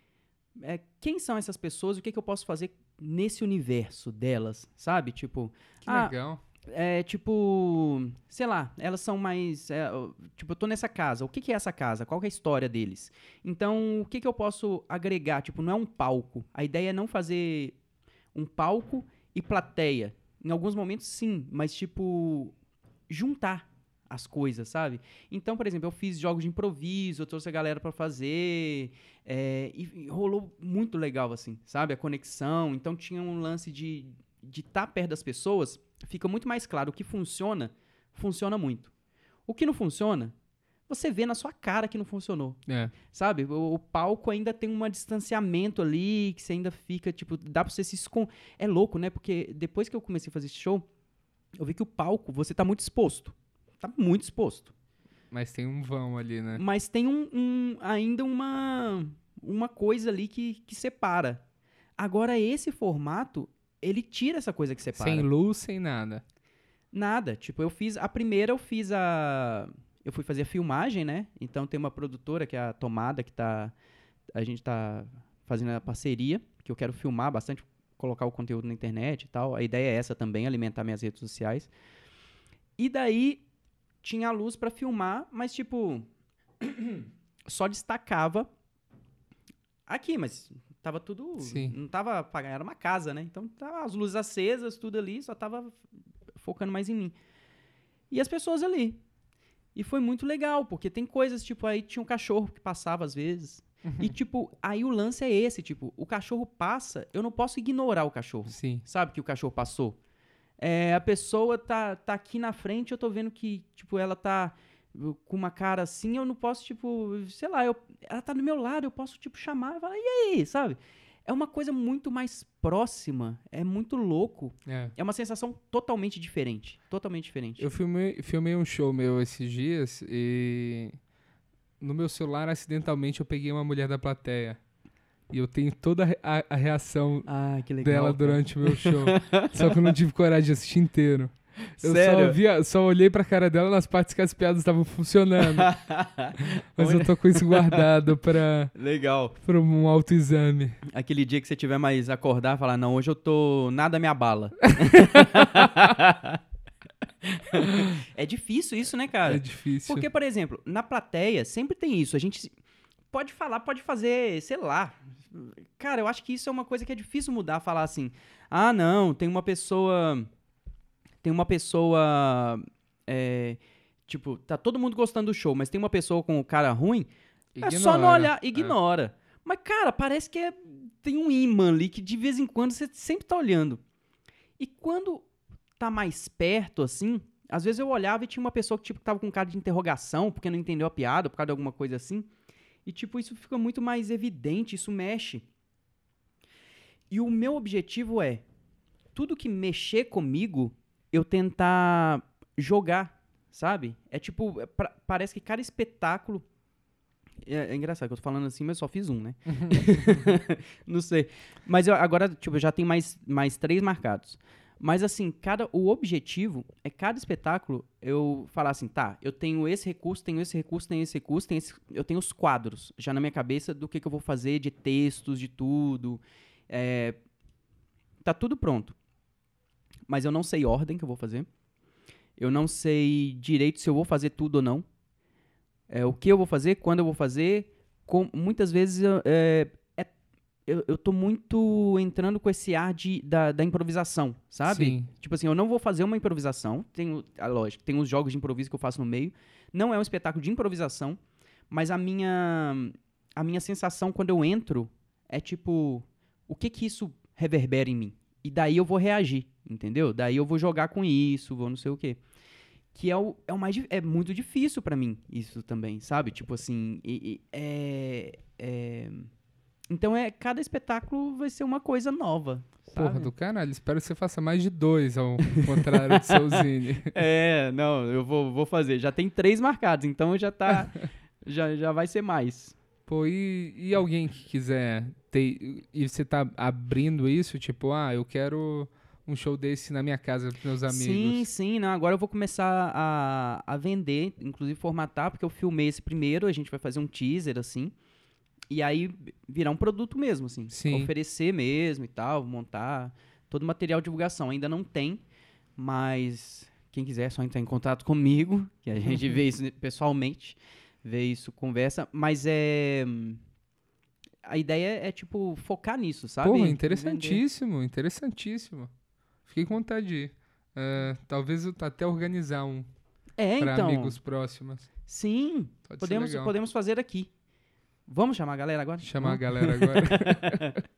é, quem são essas pessoas? O que, que eu posso fazer nesse universo delas? Sabe? Tipo, Que Ah, legal. é tipo, sei lá, elas são mais, é, tipo, eu tô nessa casa, o que, que é essa casa? Qual é a história deles? Então, o que, que eu posso agregar? Tipo, não é um palco. A ideia é não fazer um palco e plateia. Em alguns momentos, sim, mas tipo, juntar as coisas, sabe? Então, por exemplo, eu fiz jogos de improviso, eu trouxe a galera pra fazer, é, e, e rolou muito legal, assim, sabe? A conexão. Então, tinha um lance de de estar perto das pessoas, fica muito mais claro. O que funciona, funciona muito. O que não funciona, você vê na sua cara que não funcionou. É. Sabe? O, o palco ainda tem um distanciamento ali, que você ainda fica, tipo, dá pra você se esconder. É louco, né? Porque depois que eu comecei a fazer esse show, eu vi que o palco, você tá muito exposto. Tá muito exposto. Mas tem um vão ali, né? Mas tem um, um- ainda uma, uma coisa ali que, que separa. Agora, esse formato ele tira essa coisa que separa. Sem luz, sem nada. Nada. Tipo, eu fiz. A primeira eu fiz a. Eu fui fazer a filmagem, né? Então tem uma produtora que é a Tomada, que tá. A gente tá fazendo a parceria, que eu quero filmar bastante, colocar o conteúdo na internet e tal. A ideia é essa também, alimentar minhas redes sociais. E daí tinha a luz pra filmar, mas tipo. só destacava aqui, mas tava tudo. Sim. Não tava apagado, era uma casa, né? Então tava as luzes acesas, tudo ali, só tava focando mais em mim. E as pessoas ali. E foi muito legal, porque tem coisas, tipo, aí tinha um cachorro que passava às vezes. E, tipo, aí o lance é esse, tipo, o cachorro passa, eu não posso ignorar o cachorro. Sim. Sabe que o cachorro passou? É, a pessoa tá, tá aqui na frente, eu tô vendo que, tipo, ela tá uh, com uma cara assim, eu não posso, tipo, sei lá, eu, ela tá do meu lado, eu posso, tipo, chamar e falar, e aí, sabe? É uma coisa muito mais próxima, é muito louco. É. É uma sensação totalmente diferente. Totalmente diferente. Eu filmei, filmei um show meu esses dias e no meu celular, acidentalmente, eu peguei uma mulher da plateia. E eu tenho toda a a, reação Ah, legal. dela durante o meu show. só que eu não tive coragem de assistir inteiro. Eu Sério? só, via, só olhei pra cara dela nas partes que as piadas estavam funcionando. Mas eu tô com isso guardado pra, Legal. pra um autoexame. Aquele dia que você tiver mais acordar, falar, não, hoje eu tô. Nada me abala. é difícil isso, né, cara? É difícil. Porque, por exemplo, na plateia sempre tem isso. A gente pode falar, pode fazer, sei lá. Cara, eu acho que isso é uma coisa que é difícil mudar, falar assim: ah, não, tem uma pessoa. Tem uma pessoa. é, tipo, tá todo mundo gostando do show, mas tem uma pessoa com o cara ruim. É só não Ignora. olhar, É. ignora. Mas, cara, parece que é- tem um imã ali que de vez em quando você sempre tá olhando. E quando tá mais perto, assim, às vezes eu olhava e tinha uma pessoa que, tipo, tava com cara de interrogação, porque não entendeu a piada, por causa de alguma coisa assim. E, tipo, isso fica muito mais evidente, isso mexe. E o meu objetivo é, tudo que mexer comigo, eu tentar jogar, sabe? É tipo, é pra- parece que cada espetáculo. É, é engraçado que eu tô falando assim, mas só fiz um, né? Não sei. Mas eu, agora, tipo, eu já tenho mais, mais três marcados. Mas assim, cada, o objetivo é cada espetáculo eu falar assim, tá, eu tenho esse recurso, tenho esse recurso, tenho esse recurso, tenho esse- eu tenho os quadros já na minha cabeça do que, que eu vou fazer, de textos, de tudo. É, tá tudo pronto. Mas eu não sei ordem que eu vou fazer. Eu não sei direito se eu vou fazer tudo ou não. É, o que eu vou fazer, quando eu vou fazer. com- muitas vezes eu, é, é- eu, eu tô muito entrando com esse ar de, da, da improvisação, sabe? Sim. Tipo assim, eu não vou fazer uma improvisação. Tenho, a lógico, tem uns jogos de improviso que eu faço no meio. Não é um espetáculo de improvisação, mas a minha a minha sensação quando eu entro é tipo, o que que isso reverbera em mim? E daí eu vou reagir, entendeu? Daí eu vou jogar com isso, vou não sei o quê. Que é o, é o mais é muito difícil pra mim isso também, sabe? Tipo assim, e- e- é, é- então é cada espetáculo vai ser uma coisa nova, Porra sabe? do caralho, espero que você faça mais de dois ao contrário do seu Zine. É, não, eu vou, vou fazer. Já tem três marcados, então já tá. já, já vai ser mais. Pô, e, e alguém que quiser ter. E você tá abrindo isso, tipo, ah, eu quero um show desse na minha casa pros meus amigos. Sim, sim, não. Agora eu vou começar a, a vender, inclusive formatar, porque eu filmei esse primeiro, a gente vai fazer um teaser, assim. E aí virar um produto mesmo, assim. Sim. Oferecer mesmo e tal, montar todo o material de divulgação. Ainda não tem, mas quem quiser é só entrar em contato comigo, que a gente vê isso pessoalmente, vê isso, conversa. Mas é. A ideia é, tipo, focar nisso, sabe? Porra, Vender. interessantíssimo, interessantíssimo. Fiquei com vontade de ir. É, talvez eu até organizar um É, pra então. amigos próximos. Sim, Pode podemos, podemos fazer aqui. Vamos chamar a galera agora? Chamar a galera agora.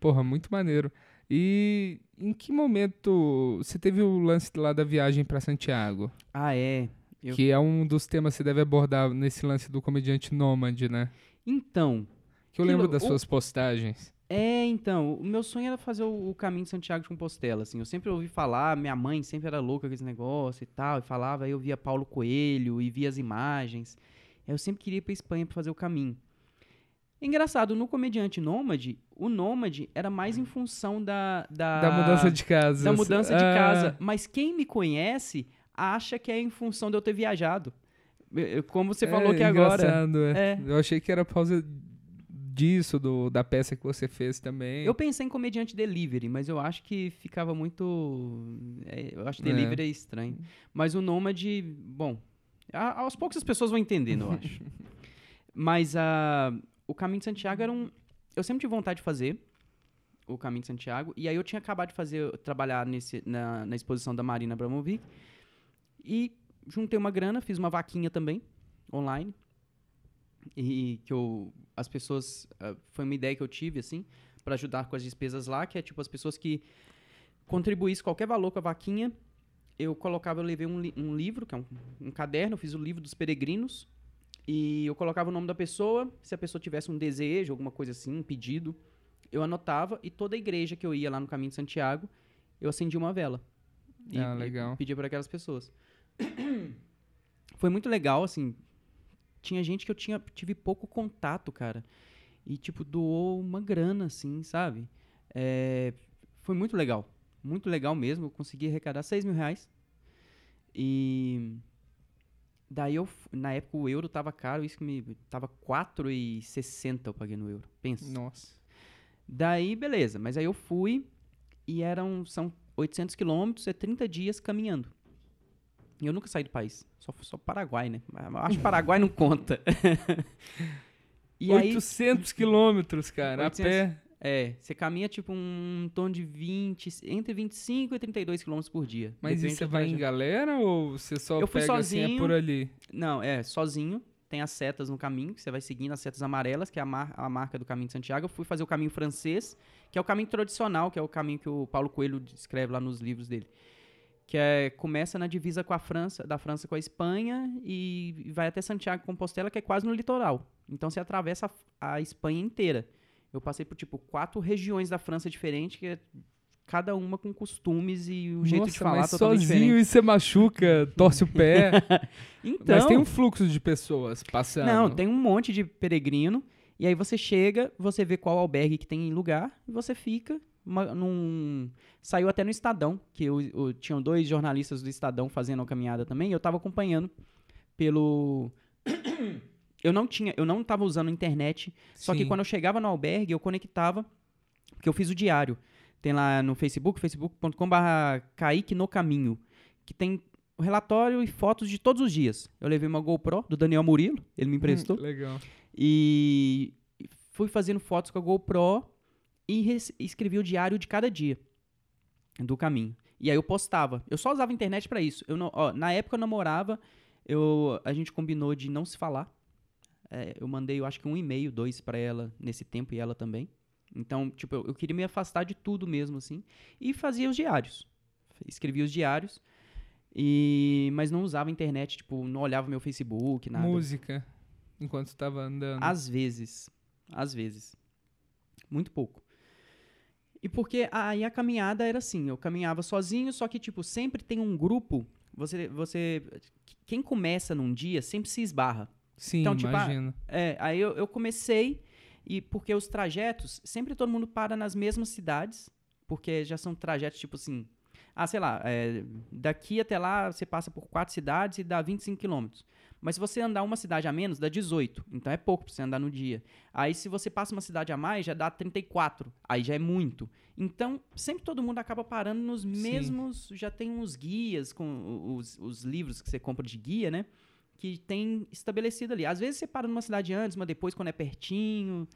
Porra, muito maneiro. E em que momento você teve o lance lá da viagem pra Santiago? Ah, é. Eu- Que é um dos temas que você deve abordar nesse lance do comediante nômade, né? Então, Que eu Que lembro lou- das o- suas postagens. é, então, o meu sonho era fazer o, o caminho de Santiago de Compostela, assim. Eu sempre ouvi falar, minha mãe sempre era louca com esse negócio e tal, e falava, aí eu via Paulo Coelho e via as imagens. Eu sempre queria ir pra Espanha pra fazer o caminho. Engraçado, no comediante nômade, o nômade era mais em função da. Da, Da mudança de casa. da mudança de Ah, casa. Mas quem me conhece acha que é em função de eu ter viajado. Como você falou é que agora. é. É. Eu achei que era por causa disso, do, da peça que você fez também. Eu pensei em comediante delivery, mas eu acho que ficava muito. é, eu acho É. delivery é estranho. Mas o nômade, bom, a- aos poucos as pessoas vão entendendo, eu acho. mas a, o Caminho de Santiago era um. Eu sempre tive vontade de fazer o Caminho de Santiago. E aí eu tinha acabado de fazer, trabalhar nesse, na, na exposição da Marina Abramovic. E juntei uma grana, fiz uma vaquinha também, online. E que eu. As pessoas. ah, foi uma ideia que eu tive, assim, para ajudar com as despesas lá, que é tipo as pessoas que contribuíssem qualquer valor com a vaquinha. Eu colocava, eu levei um, li- um livro, que é um, um caderno, eu fiz o livro dos peregrinos. E eu colocava o nome da pessoa, se a pessoa tivesse um desejo, alguma coisa assim, um pedido, eu anotava e toda a igreja que eu ia lá no Caminho de Santiago, eu acendia uma vela. E, Ah, legal. pedia para aquelas pessoas. Foi muito legal, assim. Tinha gente que eu tinha, tive pouco contato, cara. E, tipo, doou uma grana, assim, sabe? É, foi muito legal. Muito legal mesmo. Eu consegui arrecadar 6 mil reais. E. Daí eu. Na época o euro tava caro, isso que me. Tava 4,60 eu paguei no euro. Pensa. Nossa. Daí, beleza. Mas aí eu fui e eram. São 800 quilômetros, é 30 dias caminhando. E eu nunca saí do país. Só, só Paraguai, né? Acho que Paraguai não conta. e aí. 800 quilômetros, cara, 800 a pé. É, você caminha tipo um tom de 20, entre 25 e 32 quilômetros por dia. Mas e você vai em trajeto. galera ou você só Eu fui pega assim, é sozinho. por ali? Não, é, sozinho. Tem as setas no caminho, que você vai seguindo as setas amarelas, que é a, mar- a marca do caminho de Santiago. Eu fui fazer o caminho francês, que é o caminho tradicional, que é o caminho que o Paulo Coelho descreve lá nos livros dele. Que é, começa na divisa com a França, da França com a Espanha e vai até Santiago de Compostela, que é quase no litoral. Então você atravessa a, a Espanha inteira. Eu passei por tipo quatro regiões da França diferentes, que é cada uma com costumes e o jeito Nossa, de falar mas totalmente sozinho diferente. e você machuca, torce o pé. Então, Mas tem um fluxo de pessoas passando. Não, tem um monte de peregrino. E aí você chega, você vê qual albergue que tem lugar e você fica uma- num... Saiu até no Estadão, que eu, eu- tinham dois jornalistas do Estadão fazendo a caminhada também, e eu tava acompanhando pelo... eu não tinha, eu não tava usando internet, só que Sim. quando eu chegava no albergue, eu conectava, porque eu fiz o diário. Tem lá no Facebook, facebook.com.br Kaique no Caminho, que tem o relatório e fotos de todos os dias. Eu levei uma GoPro do Daniel Murilo, ele me emprestou. Hum, legal. E fui fazendo fotos com a GoPro e res- escrevi o diário de cada dia do caminho. E aí eu postava. Eu só usava a internet pra isso. Eu não, ó, na época eu namorava, eu, a gente combinou de não se falar. É, eu mandei, eu acho que um e-mail, dois pra ela nesse tempo e ela também. Então, tipo, eu, eu queria me afastar de tudo mesmo, assim. E fazia os diários. Escrevia os diários. E, mas não usava a internet, tipo, não olhava meu Facebook, nada. Música, enquanto você tava andando. Às vezes. Às vezes. Muito pouco. E porque aí a caminhada era assim, eu caminhava sozinho, só que, tipo, sempre tem um grupo. Você. você quem começa num dia sempre se esbarra. Sim, então, tipo, ah, imagino. É, aí eu, eu comecei, e porque os trajetos, sempre todo mundo para nas mesmas cidades, porque já são trajetos, tipo assim. Ah, sei lá, é, daqui até lá você passa por quatro cidades e dá 25 quilômetros. Mas se você andar uma cidade a menos, dá 18. Então é pouco pra você andar no dia. Aí se você passa uma cidade a mais, já dá 34. Aí já é muito. Então, sempre todo mundo acaba parando nos mesmos. Já tem uns guias com os, os livros que você compra de guia, né? Que tem estabelecido ali. Às vezes você para numa cidade antes, mas depois quando é pertinho.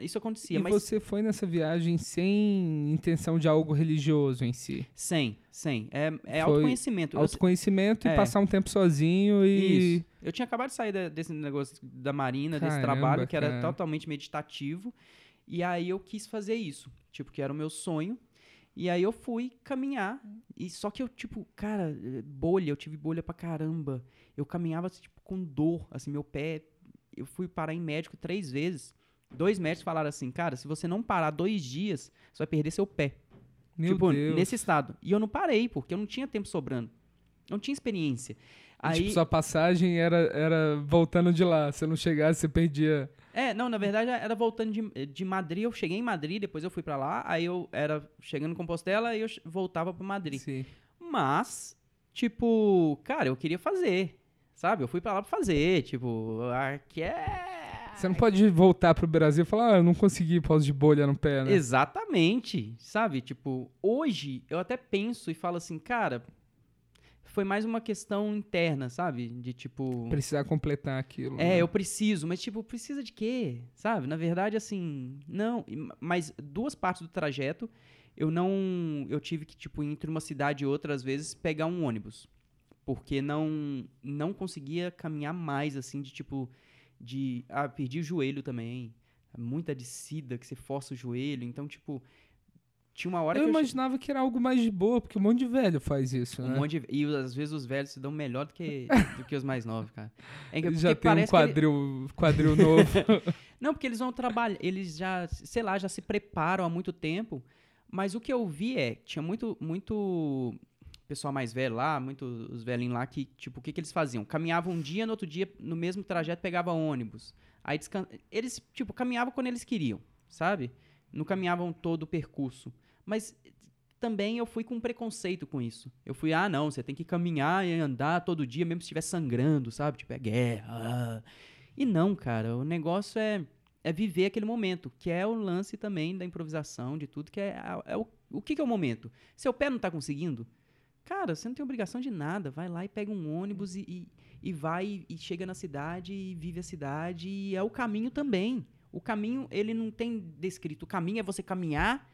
Isso acontecia. E mas você foi nessa viagem sem intenção de algo religioso em si? sem, sem. É, é Foi autoconhecimento. Eu- Autoconhecimento e é. passar um tempo sozinho e. Isso. Eu tinha acabado de sair da- desse negócio da Marina, desse Caramba, trabalho, que era cara. totalmente meditativo. E aí eu quis fazer isso. Tipo, que era o meu sonho. E aí eu fui caminhar. E só que eu, tipo, cara, bolha, eu tive bolha pra caramba. Eu caminhava, tipo, com dor, assim, meu pé. Eu fui parar em médico três vezes. Dois médicos falaram assim, cara, se você não parar dois dias, você vai perder seu pé Meu tipo, Deus. nesse estado. E eu não parei, porque eu não tinha tempo sobrando. Não tinha experiência. Aí, tipo, sua passagem era, era voltando de lá. Se não chegasse, você perdia. É, não, na verdade era voltando de, de Madrid. Eu cheguei em Madrid, depois eu fui para lá. Aí eu era chegando em Compostela e eu voltava para Madrid. Sim. Mas, tipo, cara, eu queria fazer. Sabe? Eu fui para lá pra fazer. Tipo, aqui é. Você não pode voltar pro Brasil e falar, ah, eu não consegui pós de bolha no pé, né? Exatamente. Sabe? Tipo, hoje eu até penso e falo assim, cara, foi mais uma questão interna, sabe? De tipo. Precisar completar aquilo. É, né? eu preciso, mas tipo, precisa de quê? Sabe? Na verdade, assim, não. Mas duas partes do trajeto, eu não. Eu tive que, tipo, entre uma cidade e outra, às vezes, pegar um ônibus. Porque não, não conseguia caminhar mais, assim, de tipo. De. Ah, perdi o joelho também. Muita descida que você força o joelho. Então, tipo, tinha uma hora eu que eu imaginava que era algo mais de boa, porque um monte de velho faz isso, um né? Monte de... E às vezes os velhos se dão melhor do que, do que os mais novos, cara. É que, já tem um quadril, ele... quadril novo. Não, porque eles vão trabalhar, eles já, sei lá, já se preparam há muito tempo. Mas o que eu vi é, tinha muito, muito pessoal mais velho lá, muitos os velhinhos lá, que, tipo, o que, que eles faziam? Caminhavam um dia, no outro dia, no mesmo trajeto, pegavam ônibus. Aí descan... eles, tipo, caminhavam quando eles queriam, sabe? Não caminhavam todo o percurso. Mas também eu fui com preconceito com isso. Eu fui, ah, não, você tem que caminhar e andar todo dia, mesmo se estiver sangrando, sabe? Tipo, é guerra. E não, cara, o negócio é, é viver aquele momento, que é o lance também da improvisação, de tudo, que é, é, é o, o que, que é o momento. Seu pé não tá conseguindo, cara, você não tem obrigação de nada. Vai lá e pega um ônibus e, e, e vai e chega na cidade e vive a cidade e é o caminho também. O caminho, ele não tem descrito. O caminho é você caminhar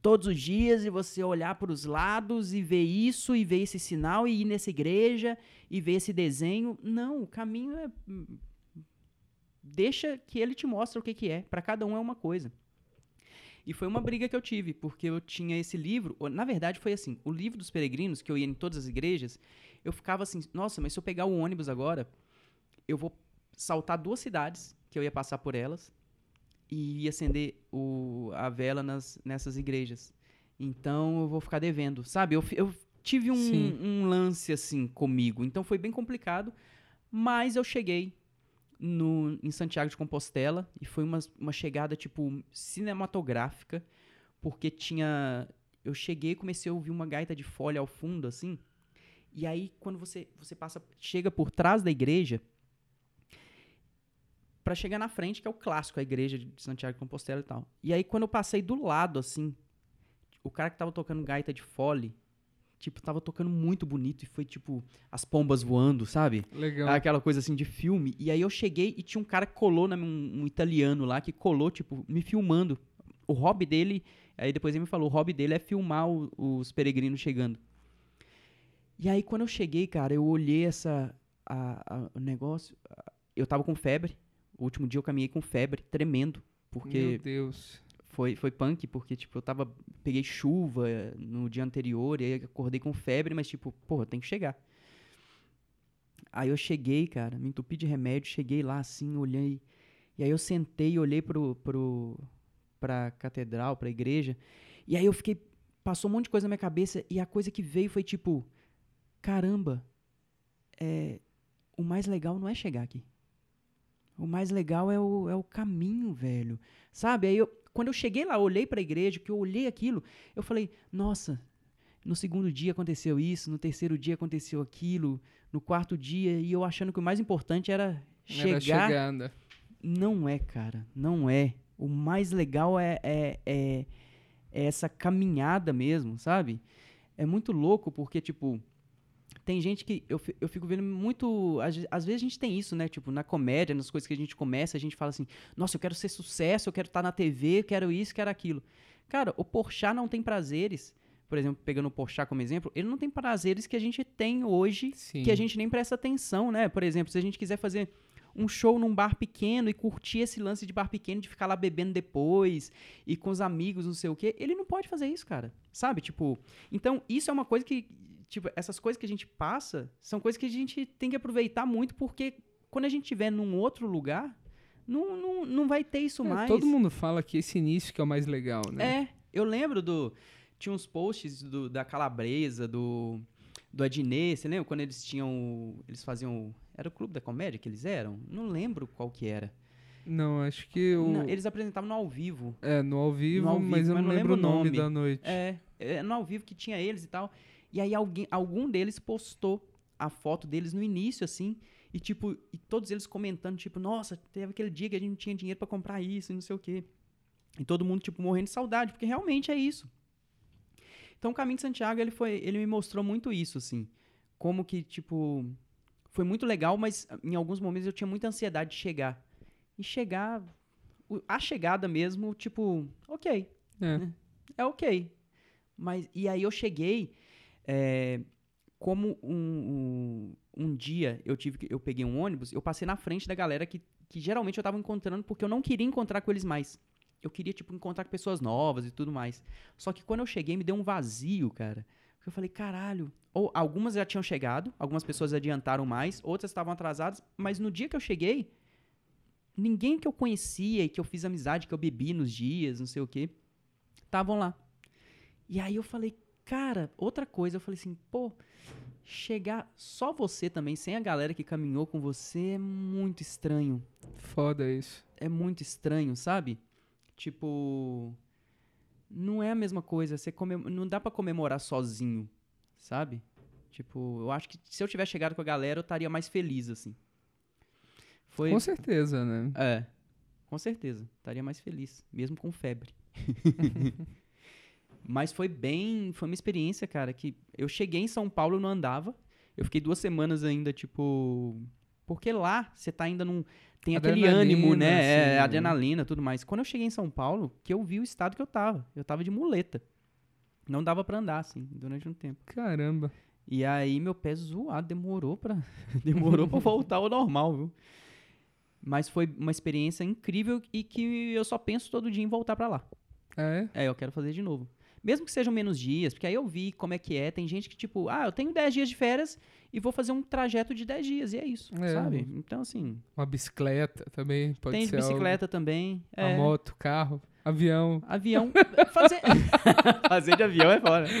todos os dias e você olhar para os lados e ver isso e ver esse sinal e ir nessa igreja e ver esse desenho. Não, o caminho é deixa que ele te mostre o que que é. Para cada um é uma coisa. E foi uma briga que eu tive, porque eu tinha esse livro, na verdade foi assim, o livro dos peregrinos que eu ia em todas as igrejas, eu ficava assim, nossa, mas se eu pegar o ônibus agora, eu vou saltar duas cidades que eu ia passar por elas e ia acender o, a vela nas, nessas igrejas. Então eu vou ficar devendo, sabe? Eu, eu tive um, um, lance assim comigo, então foi bem complicado, mas eu cheguei no, em Santiago de Compostela e foi uma, uma chegada tipo cinematográfica, porque tinha. Eu cheguei comecei a ouvir uma gaita de folha ao fundo, assim. E aí, quando você, você passa, chega por trás da igreja, para chegar na frente, que é o clássico, a igreja de Santiago de Compostela e tal. E aí, quando eu passei do lado, assim, o cara que tava tocando gaita de fole, tipo, tava tocando muito bonito e foi, tipo, as pombas voando, sabe? Legal. Aquela coisa, assim, de filme. E aí eu cheguei e tinha um cara que colou, né, um, um italiano lá, que colou, tipo, me filmando. O hobby dele, aí depois ele me falou, o hobby dele é filmar o, os peregrinos chegando. E aí, quando eu cheguei, cara, eu olhei essa, a, a, o negócio, eu tava com febre, o último dia eu caminhei com febre, tremendo. Porque. Meu Deus. Foi, foi punk, porque, tipo, eu tava. Peguei chuva no dia anterior, e aí acordei com febre, mas, tipo, porra, tem que chegar. Aí eu cheguei, cara, me entupi de remédio, cheguei lá assim, olhei. E aí eu sentei olhei pro, pro, pra catedral, pra igreja. E aí eu fiquei. Passou um monte de coisa na minha cabeça, e a coisa que veio foi tipo: caramba, é, o mais legal não é chegar aqui. O mais legal é o, é o caminho, velho. Sabe? Aí eu, quando eu cheguei lá, olhei para a igreja, que eu olhei aquilo, eu falei: "Nossa, no segundo dia aconteceu isso, no terceiro dia aconteceu aquilo, no quarto dia, e eu achando que o mais importante era chegar. Era. Não é, cara, não é. O mais legal é, é, é, é essa caminhada mesmo, sabe? É muito louco porque, tipo, tem gente que eu, eu fico vendo muito. Às, às, vezes a gente tem isso, né? Tipo, na comédia, nas coisas que a gente começa, a gente fala assim: nossa, eu quero ser sucesso, eu quero estar na TV, eu quero isso, quero aquilo. Cara, o Porchat não tem prazeres. Por exemplo, pegando o Porchat como exemplo, ele não tem prazeres que a gente tem hoje, Sim. que a gente nem presta atenção, né? Por exemplo, se a gente quiser fazer um show num bar pequeno e curtir esse lance de bar pequeno, de ficar lá bebendo depois e com os amigos, não sei o quê, ele não pode fazer isso, cara. Sabe? Tipo, então isso é uma coisa que tipo, essas coisas que a gente passa são coisas que a gente tem que aproveitar muito, porque quando a gente estiver num outro lugar, não, não, não vai ter isso é, mais. Todo mundo fala que esse início que é o mais legal, né? É, eu lembro do. Tinha uns posts do, da Calabresa, do, do Adnet, você lembra quando eles tinham, eles faziam, era o Clube da Comédia que eles eram? Não lembro qual que era. Não, acho que o... Não, eles apresentavam no ao vivo. É, no ao vivo, ao vivo, mas eu mas não não lembro o lembro o nome, nome. da noite. É, é, no ao vivo que tinha eles e tal. E aí alguém, algum deles postou a foto deles no início, assim, e tipo, e todos eles comentando, tipo, nossa, teve aquele dia que a gente não tinha dinheiro pra comprar isso e não sei o quê. E todo mundo, tipo, morrendo de saudade, porque realmente é isso. Então o Caminho de Santiago, ele foi, ele me mostrou muito isso, assim. Como que, tipo, foi muito legal, mas em alguns momentos eu tinha muita ansiedade de chegar. E chegar, a chegada mesmo, tipo, ok, É. é ok. Mas, e aí eu cheguei, é, como um, um, um dia eu tive que- eu peguei um ônibus, eu passei na frente da galera que, que geralmente eu tava encontrando porque eu não queria encontrar com eles mais. Eu queria, tipo, encontrar com pessoas novas e tudo mais. Só que quando eu cheguei, me deu um vazio, cara. Porque Eu falei, caralho. Ou algumas já tinham chegado, algumas pessoas adiantaram mais, outras estavam atrasadas, mas no dia que eu cheguei, ninguém que eu conhecia e que eu fiz amizade, que eu bebi nos dias, não sei o quê, estavam lá. E aí eu falei, cara, outra coisa, eu falei assim, pô, chegar só você também, sem a galera que caminhou com você, é muito estranho. Foda isso. É muito estranho, sabe? Tipo, não é a mesma coisa, você comem- não dá pra comemorar sozinho, sabe? Tipo, eu acho que se eu tivesse chegado com a galera, eu estaria mais feliz, assim. Foi, Com certeza, né? é, com certeza. Estaria mais feliz, mesmo com febre. Mas foi bem. Foi uma experiência, cara, que eu cheguei em São Paulo não andava. Eu fiquei duas semanas ainda, tipo. Porque lá você tá ainda num. Tem aquele ânimo, né? É, assim. adrenalina tudo mais. Quando eu cheguei em São Paulo, que eu vi o estado que eu tava. Eu tava de muleta. Não dava pra andar, assim, durante um tempo. Caramba. E aí meu pé zoado, demorou pra, demorou pra voltar ao normal, viu? Mas foi uma experiência incrível e que eu só penso todo dia em voltar pra lá. É? É, eu quero fazer de novo. Mesmo que sejam menos dias, porque aí eu vi como é que é. Tem gente que, tipo, ah, eu tenho 10 dias de férias e vou fazer um trajeto de 10 dias, e é isso, É. sabe? Então, assim, Uma bicicleta também pode tem ser bicicleta também. algo. É, A moto, carro, avião. Avião. Fazer... fazer de avião é foda.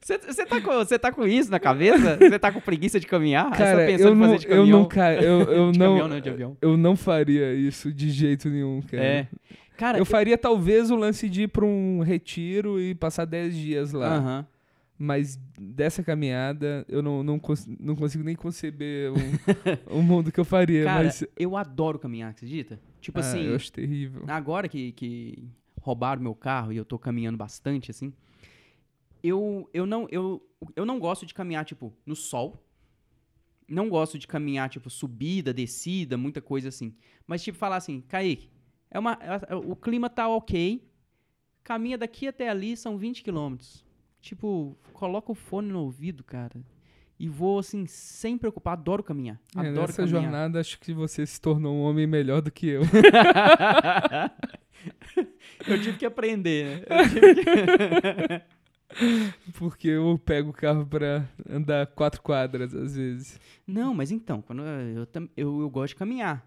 Você tá, com- você tá com isso na cabeça? Você tá com preguiça de caminhar? Aí você tá Cara, pensando eu em não, fazer de eu caminhão? nunca, eu, eu de não, caminhão, não, de avião. eu não faria isso de jeito nenhum, cara. É. Cara, Eu faria talvez o lance de ir pra um retiro e passar 10 dias lá. Aham. Mas dessa caminhada, eu não, não, cons- não consigo nem conceber um, um mundo que eu faria. Cara, mas, eu adoro caminhar, acredita? Tipo ah, assim, eu acho terrível. agora que, que roubaram meu carro e eu tô caminhando bastante, assim, eu, eu, não, eu, eu não gosto de caminhar, tipo, no sol. Não gosto de caminhar, tipo, subida, descida, muita coisa assim. Mas, tipo, falar assim, Kaique, é uma, é- o clima tá ok, caminha daqui até ali, são 20 quilômetros. Tipo, coloca o fone no ouvido, cara, e vou, assim, sem preocupar. Adoro caminhar. É, Adoro nessa caminhar. jornada, acho que você se tornou um homem melhor do que eu. eu tive que aprender, né? Eu tive que- Porque eu pego o carro pra andar quatro quadras às vezes. Não, mas então, quando eu, eu, eu gosto de caminhar.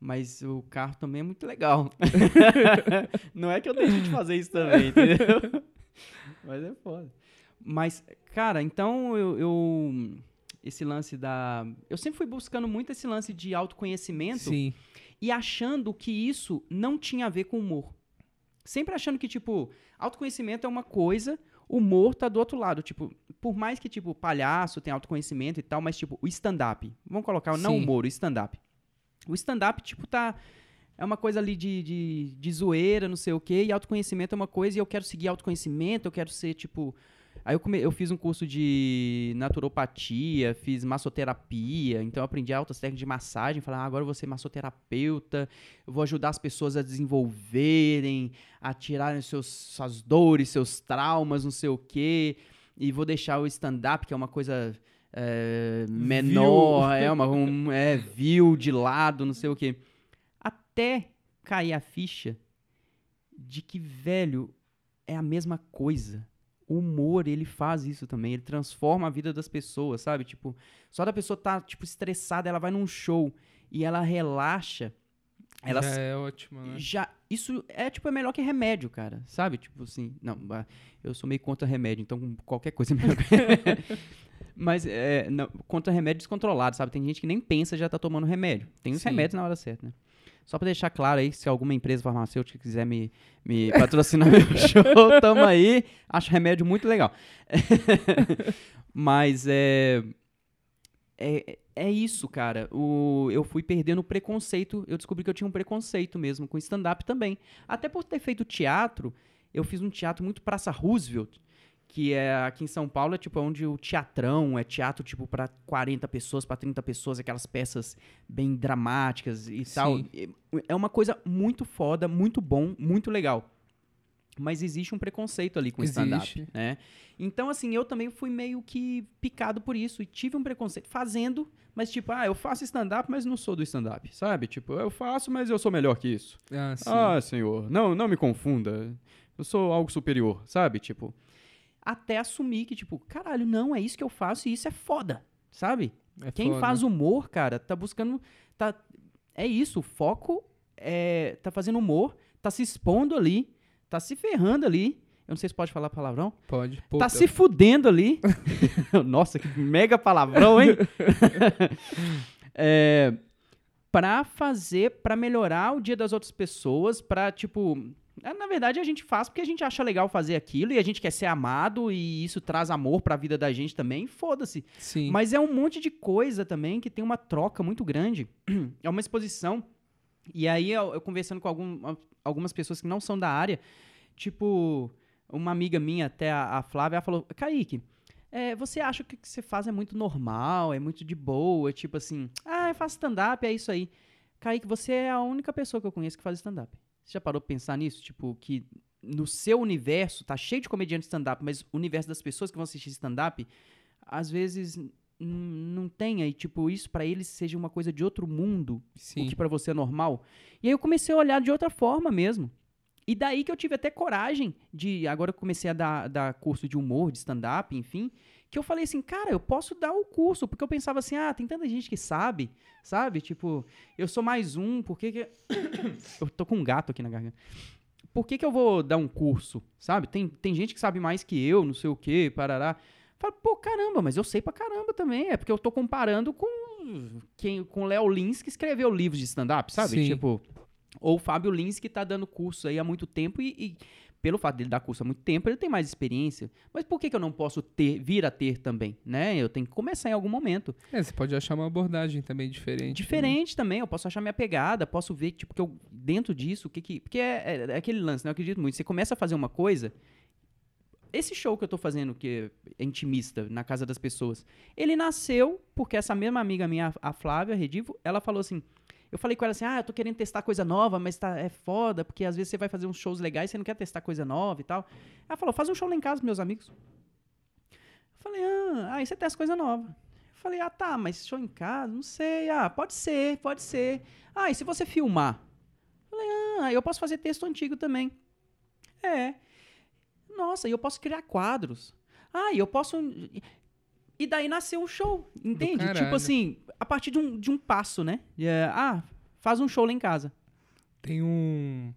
Mas o carro também é muito legal. Não é que eu deixe de fazer isso também, entendeu? Mas é foda. Mas, cara, então eu, eu- Esse lance da. Eu sempre fui buscando muito esse lance de autoconhecimento Sim. e achando que isso não tinha a ver com humor. Sempre achando que, tipo, autoconhecimento é uma coisa, humor tá do outro lado. Tipo, por mais que, tipo, palhaço tem autoconhecimento e tal, mas, tipo, o stand-up. Vamos colocar, não Sim. humor, o stand-up. O stand-up, tipo, tá. É uma coisa ali de, de, de zoeira, não sei o quê, e autoconhecimento é uma coisa, e eu quero seguir autoconhecimento, eu quero ser, tipo. Aí eu, come- eu fiz um curso de naturopatia, fiz massoterapia, então eu aprendi altas técnicas de massagem, falei, ah, agora eu vou ser massoterapeuta, eu vou ajudar as pessoas a desenvolverem, a tirarem seus, suas dores, seus traumas, não sei o quê, e vou deixar o stand-up, que é uma coisa é, menor, é uma um, é vil de lado, não sei o quê. Até cair a ficha de que, velho, é a mesma coisa. O humor, ele faz isso também, ele transforma a vida das pessoas, sabe? Tipo, só da pessoa tá, tipo, estressada, ela vai num show e ela relaxa, ela Já é ótimo, né? já Isso é, tipo, é melhor que remédio, cara. Sabe? Tipo assim. Não, eu sou meio contra remédio, então qualquer coisa é melhor que Mas é, não, contra remédio descontrolado, sabe? Tem gente que nem pensa já tá tomando remédio. Tem os Sim. remédios na hora certa, né? Só pra deixar claro aí, se alguma empresa farmacêutica quiser me, me patrocinar meu show, tamo aí. Acho remédio muito legal. Mas é, é. É isso, cara. O, eu fui perdendo o preconceito. Eu descobri que eu tinha um preconceito mesmo com stand-up também. Até por ter feito teatro, eu fiz um teatro muito Praça Roosevelt, que é aqui em São Paulo, é tipo onde o teatrão é teatro tipo para 40 pessoas, para 30 pessoas, aquelas peças bem dramáticas e tal. Sim. É- É uma coisa muito foda, muito bom, muito legal. Mas existe um preconceito ali com o stand-up, né? Então, assim, eu também fui meio que picado por isso e tive um preconceito fazendo, mas tipo, ah, eu faço stand-up, mas não sou do stand-up, sabe? Tipo, eu faço, mas eu sou melhor que isso. Ah, sim. Ah, senhor, não, não me confunda. Eu sou algo superior, sabe? Tipo, até assumir que, tipo, caralho, não, é isso que eu faço e isso é foda, sabe? É Quem foda. faz humor, cara, tá buscando. Tá, é isso, o foco é. Tá fazendo humor, tá se expondo ali, tá se ferrando ali. Eu não sei se pode falar palavrão. Pode. Tá Puta. se fudendo ali. Nossa, que mega palavrão, hein? é, pra fazer, pra melhorar o dia das outras pessoas, pra, tipo. É, Na verdade, a gente faz porque a gente acha legal fazer aquilo e a gente quer ser amado e isso traz amor pra vida da gente também. Foda-se. Sim. Mas é um monte de coisa também que tem uma troca muito grande. É uma exposição. E aí, eu, eu conversando com algum- algumas pessoas que não são da área, tipo, uma amiga minha, até a, a Flávia, ela falou: Kaique, é, você acha que o que você faz é muito normal, é muito de boa, tipo assim, ah, eu faço stand-up, é isso aí. Kaique, você é a única pessoa que eu conheço que faz stand-up. Você já parou pra pensar nisso? Tipo, que no seu universo, tá cheio de comediantes stand-up, mas o universo das pessoas que vão assistir stand-up, às vezes não tem aí, tipo, isso pra eles seja uma coisa de outro mundo, Sim. o que pra você é normal. E aí eu comecei a olhar de outra forma mesmo. E daí que eu tive até coragem de. Agora eu comecei a dar, dar curso de humor, de stand-up, enfim. Que eu falei assim, cara, eu posso dar o curso. Porque eu pensava assim, ah, tem tanta gente que sabe, sabe? Tipo, eu sou mais um, por que. que... eu tô com um gato aqui na garganta. Por que, que eu vou dar um curso, sabe? Tem, tem gente que sabe mais que eu, não sei o quê, parará. Fala, pô, caramba, mas eu sei pra caramba também. É porque eu tô comparando com quem, com o Léo Lins, que escreveu livros de stand-up, sabe? Sim. Tipo, ou o Fábio Lins, que tá dando curso aí há muito tempo e, e pelo fato dele dar curso há muito tempo, ele tem mais experiência. Mas por que, que eu não posso ter, vir a ter também, né? Eu tenho que começar em algum momento. É, você pode achar uma abordagem também diferente. né? Diferente também, eu posso achar minha pegada, posso ver, tipo, que eu, dentro disso, o que que... Porque é, é- é aquele lance, né? Eu acredito muito. Você começa a fazer uma coisa... Esse show que eu tô fazendo, que é intimista, na casa das pessoas, ele nasceu porque essa mesma amiga minha, a Flávia Redivo, ela falou assim... Eu falei com ela assim, ah, eu tô querendo testar coisa nova, mas tá, é foda, porque às vezes você vai fazer uns shows legais você não quer testar coisa nova e tal. Ela falou, faz um show lá em casa meus amigos. Eu falei, ah, aí você testa coisa nova. Eu falei, ah, tá, mas show em casa? Não sei. Ah, pode ser, pode ser. Ah, e se você filmar? Eu falei, ah, eu posso fazer texto antigo também. É. Nossa, e eu posso criar quadros. Ah, eu posso. E daí nasceu um show, entende? Tipo assim, a partir de um, de um passo, né? É, ah, faz um show lá em casa. Tem um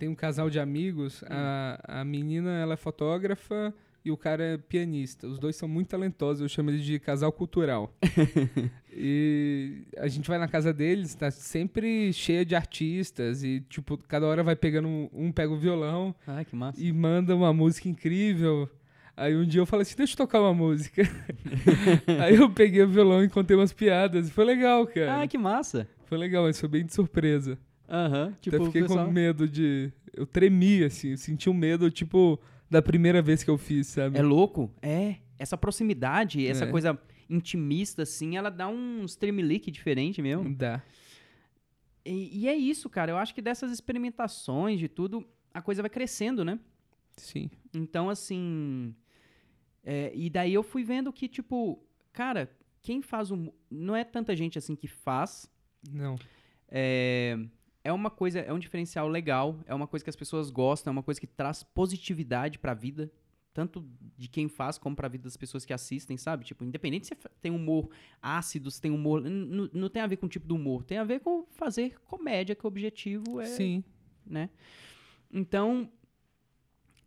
tem um casal de amigos, a, a menina ela é fotógrafa e o cara é pianista. Os dois são muito talentosos, eu chamo eles de casal cultural. e a gente vai na casa deles, tá sempre cheia de artistas e tipo, cada hora vai pegando um, um pega o violão Ah, e manda uma música incrível. Aí um dia eu falei assim, deixa eu tocar uma música. Aí eu peguei o violão e contei umas piadas. Foi legal, cara. Ah, que massa. Foi legal, mas foi bem de surpresa. Aham. Tipo, Até fiquei pessoal... com medo de. Eu tremi, assim, eu senti um medo, tipo, da primeira vez que eu fiz, sabe? É louco? É. Essa proximidade, essa É. coisa intimista, assim, ela dá um streamlink diferente mesmo. Dá. E, e é isso, cara. Eu acho que dessas experimentações, de tudo, a coisa vai crescendo, né? Sim. Então, assim. é, e daí eu fui vendo que, tipo, cara, quem faz o. Não é tanta gente assim que faz. Não. É, é uma coisa, é um diferencial legal, é uma coisa que as pessoas gostam, é uma coisa que traz positividade pra vida, tanto de quem faz como pra vida das pessoas que assistem, sabe? Tipo, independente se fa- tem humor ácido, se tem humor. Não tem a ver com o tipo do humor, tem a ver com fazer comédia, que o objetivo é Sim. né? Então,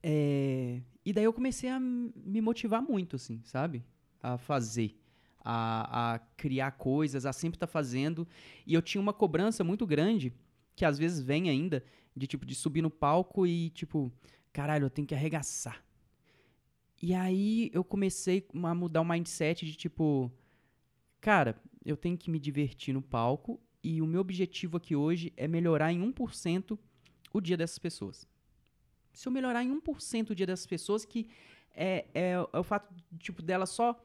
é, e daí eu comecei a me motivar muito, assim, sabe? A fazer, a, a criar coisas, a sempre estar fazendo. E eu tinha uma cobrança muito grande, que às vezes vem ainda, de tipo, de subir no palco e tipo, caralho, eu tenho que arregaçar. E aí eu comecei a mudar o mindset de tipo, cara, eu tenho que me divertir no palco e o meu objetivo aqui hoje é melhorar em 1% o dia dessas pessoas. Se eu melhorar em 1% o dia dessas pessoas, que é, é, é o fato tipo, dela só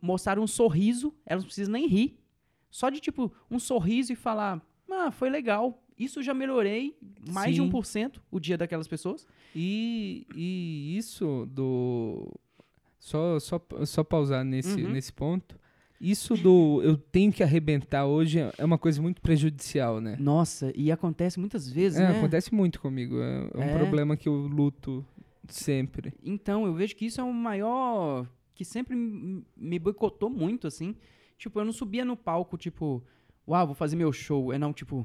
mostrar um sorriso, elas não precisam nem rir. Só de, tipo, um sorriso e falar, ah, foi legal. Isso já melhorei mais de Sim. 1% o dia daquelas pessoas. E, e isso do. Só, só, só pausar nesse, Uhum. nesse ponto. Isso do eu tenho que arrebentar hoje é uma coisa muito prejudicial, né? Nossa, e acontece muitas vezes, É, né? acontece muito comigo. É, é um É. problema que eu luto sempre. Então, eu vejo que isso é o maior. que sempre me boicotou muito, assim. Tipo, eu não subia no palco, tipo, uau, vou fazer meu show. É não, tipo,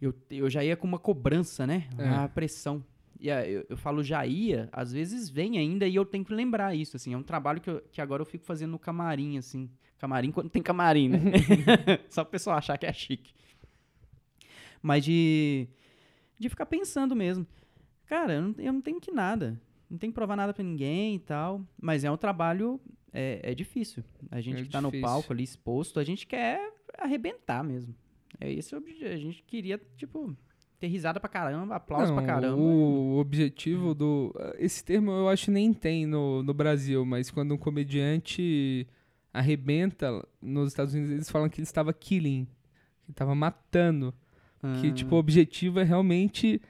eu, eu já ia com uma cobrança, né? É. A pressão. E eu, eu falo já ia, às vezes vem ainda e eu tenho que lembrar isso, assim. É um trabalho que, eu- que agora eu fico fazendo no camarim, assim. Camarim quando tem camarim, né? Só pro pessoal achar que é chique. Mas de, de ficar pensando mesmo. Cara, eu não, eu não tenho que nada. Não tenho que provar nada pra ninguém e tal. Mas é um trabalho. É, é difícil. A gente É que tá no difícil. palco ali exposto, a gente quer arrebentar mesmo. É esse o objetivo. A gente queria, tipo, ter risada pra caramba, aplauso pra Não, caramba. O objetivo do. Esse termo eu acho nem tem no, no Brasil, mas quando um comediante arrebenta nos Estados Unidos, eles falam que ele estava killing, que estava matando. Que, Ah, tipo, o objetivo é realmente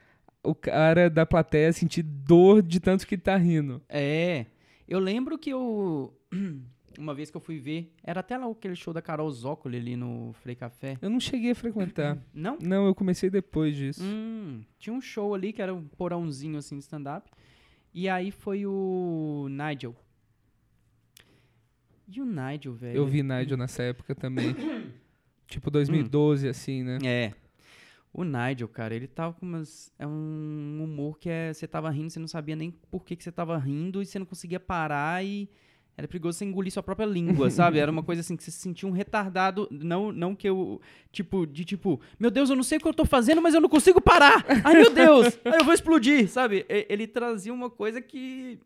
o cara da plateia sentir dor de tanto que tá rindo. É. Eu lembro que eu. Uma vez que eu fui ver, era até lá aquele show da Carol Zócoli ali no Frei Café. Eu não cheguei a frequentar. Não? Não, eu comecei depois disso. Hum, tinha um show ali que era um porãozinho assim de stand-up. E aí foi o Nigel. E o Nigel, velho? Eu vi Nigel nessa época também. tipo 2012, assim, né? É. O Nigel, cara, ele tava com umas. É um humor que é. Você tava rindo, você não sabia nem por que, que você tava rindo e você não conseguia parar e. Era perigoso você engolir sua própria língua, sabe? Era uma coisa assim que você se sentia um retardado. Não, não que eu. Tipo, de tipo, meu Deus, eu não sei o que eu tô fazendo, mas eu não consigo parar! Ai, meu Deus! Ai, eu vou explodir, sabe? Ele trazia uma coisa que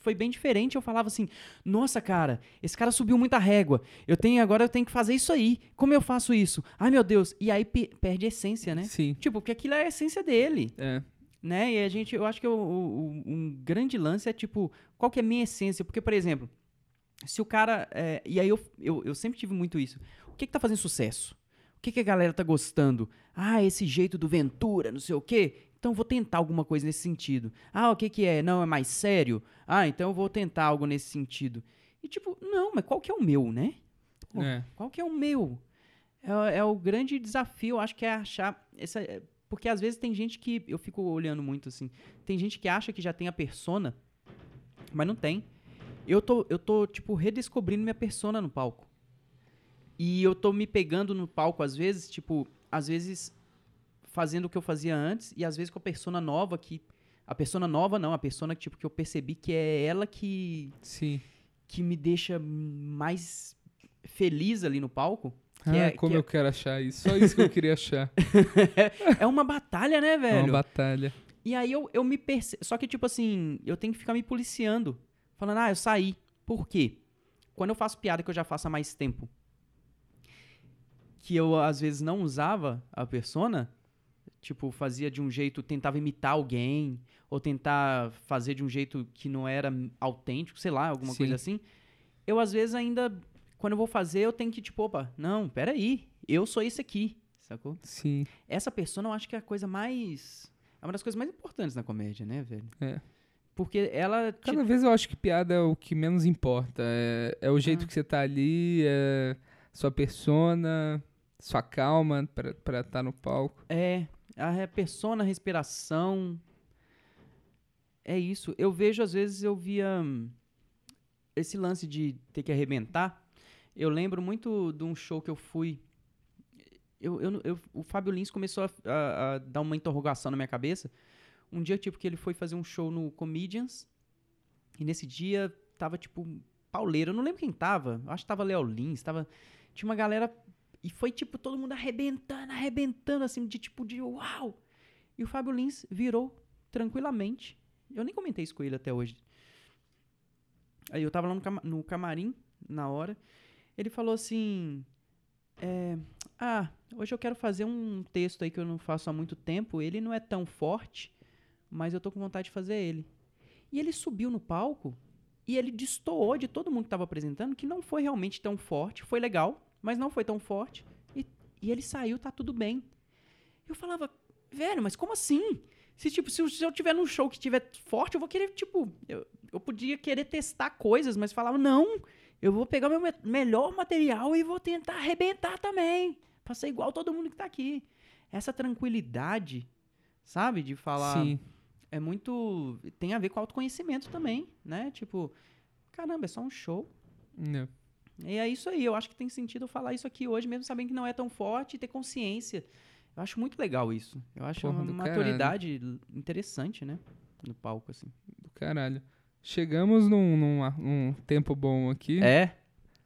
foi bem diferente. Eu falava assim: Nossa, cara, esse cara subiu muita régua. Eu tenho agora eu tenho que fazer isso aí. Como eu faço isso? Ai, meu Deus. E aí pe- perde a essência, né? Sim. Tipo, porque aquilo é a essência dele, É. né? E a gente, eu acho que o, o- um grande lance é tipo, qual que é a minha essência? Porque, por exemplo, se o cara. é, e aí eu, eu, eu sempre tive muito isso. O que que tá fazendo sucesso? O que que a galera tá gostando? Ah, esse jeito do Ventura, não sei o quê. Então eu vou tentar alguma coisa nesse sentido. Ah, o que que é? Não, é mais sério? Ah, então eu vou tentar algo nesse sentido. E tipo, não, mas qual que é o meu, né? Pô, É. Qual que é o meu? É, é o grande desafio, acho que é achar essa, porque às vezes tem gente que eu fico olhando muito assim, tem gente que acha que já tem a persona, mas não tem. Eu tô eu tô tipo redescobrindo minha persona no palco. E eu tô me pegando no palco às vezes, tipo, às vezes fazendo o que eu fazia antes e às vezes com a persona nova que a persona nova não, a persona que tipo que eu percebi que é ela que Sim. que me deixa mais feliz ali no palco. Que ah, é, como que eu quero achar isso. Só isso que eu queria achar. é, é uma batalha, né, É velho? uma batalha. E aí eu, eu me percebo. Só que, tipo assim, eu tenho que ficar me policiando. Falando, ah, eu saí. Por quê? Quando eu faço piada que eu já faço há mais tempo, que eu às vezes não usava a persona, tipo, fazia de um jeito, tentava imitar alguém, ou tentar fazer de um jeito que não era autêntico, sei lá, alguma Sim. coisa assim. Eu às vezes ainda, quando eu vou fazer, eu tenho que, tipo, opa, não, peraí, eu sou esse aqui, sacou? Sim. Essa persona eu acho que é a coisa mais. É uma das coisas mais importantes na comédia, né, velho? É. Porque ela. te- Cada vez eu acho que piada é o que menos importa. É, é o jeito Ah. que você tá ali, é sua persona, sua calma pra estar tá no palco. É. A persona, a respiração. É isso. Eu vejo, às vezes, eu via. hum, Esse lance de ter que arrebentar. Eu lembro muito de um show que eu fui. eu, eu, eu- o Fábio Lins começou a, a- a dar uma interrogação na minha cabeça. Um dia, tipo, que ele foi fazer um show no Comedians. E nesse dia tava, tipo, pauleiro. Eu não lembro quem tava. Acho que tava Léo Lins. Tava, tinha uma galera. E foi, tipo, todo mundo arrebentando, arrebentando, assim, de tipo, de uau! E o Fábio Lins virou tranquilamente. Eu nem comentei isso com ele até hoje. Aí eu tava lá no, cama- no camarim, na hora. Ele falou assim. é, ah, hoje eu quero fazer um texto aí que eu não faço há muito tempo. Ele não é tão forte, mas eu tô com vontade de fazer ele. E ele subiu no palco e ele destoou de todo mundo que tava apresentando que não foi realmente tão forte. Foi legal, mas não foi tão forte. E, e ele saiu, tá tudo bem. Eu falava, velho, mas como assim? Se, tipo, se, eu- se eu tiver num show que tiver forte, eu vou querer, tipo, eu, eu podia querer testar coisas, mas falava, não, eu vou pegar meu me- melhor material e vou tentar arrebentar também. Pra ser igual todo mundo que tá aqui. Essa tranquilidade, sabe? De falar. Sim. É muito. Tem a ver com autoconhecimento também, né? Tipo, caramba, é só um show. Né. E é isso aí. Eu acho que tem sentido eu falar isso aqui hoje, mesmo sabendo que não é tão forte e ter consciência. Eu acho muito legal isso. Eu acho Porra, uma maturidade l- interessante, né? No palco, assim. Do caralho. Chegamos num, num, num tempo bom aqui. É?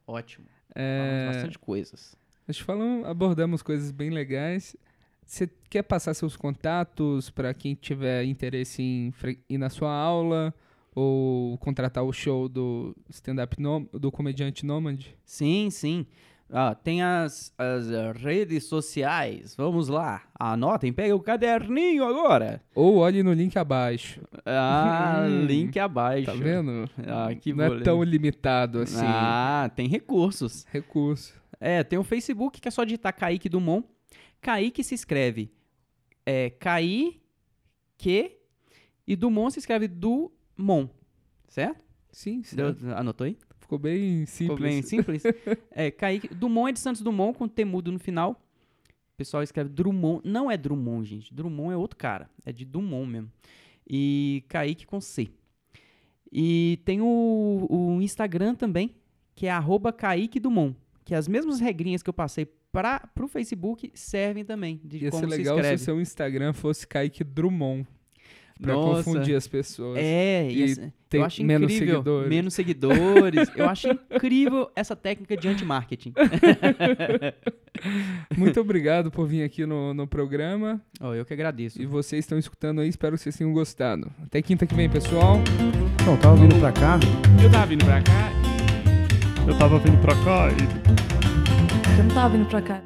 Ótimo. É, Falamos bastante coisas. Nós falamos, abordamos coisas bem legais. Você quer passar seus contatos para quem tiver interesse em ir na sua aula ou contratar o show do stand-up do comediante Nômade? Sim, sim. Ah, tem as, as eh, redes sociais. Vamos lá. Anotem, pega o caderninho agora. Ou olhe no link abaixo. Ah, Hum, link abaixo. Tá vendo? Ah, que Não é tão limitado assim. Ah, tem recursos. Recurso. É, tem o Facebook que é só digitar Kaique Dumont. Kaique se escreve é, Kaique e Dumont se escreve Dumont, certo? Sim, sim. Deu- anotou aí? Ficou bem simples. Ficou bem simples? é, Kaique, Dumont é de Santos Dumont com temudo no final. O pessoal escreve Drummond. Não é Drummond, gente. Drummond é outro cara. É de Dumont mesmo. E Kaique com C. E tem o, o Instagram também, que é arroba Kaique Dumont. Que as mesmas regrinhas que eu passei para pro Facebook servem também. De Ia como ser se legal escreve. se o seu Instagram fosse Kaique Drummond. Pra Nossa. confundir as pessoas. É, E ter eu acho menos incrível. seguidores. Menos seguidores. eu acho incrível essa técnica de anti-marketing. Muito obrigado por vir aqui no, no programa. Oh, eu que agradeço. E vocês estão escutando aí, espero que vocês tenham gostado. Até quinta que vem, pessoal. Não, tava vindo pra cá. Eu tava vindo pra cá Eu tava vindo pra cá e Eu não tava vindo pra cá.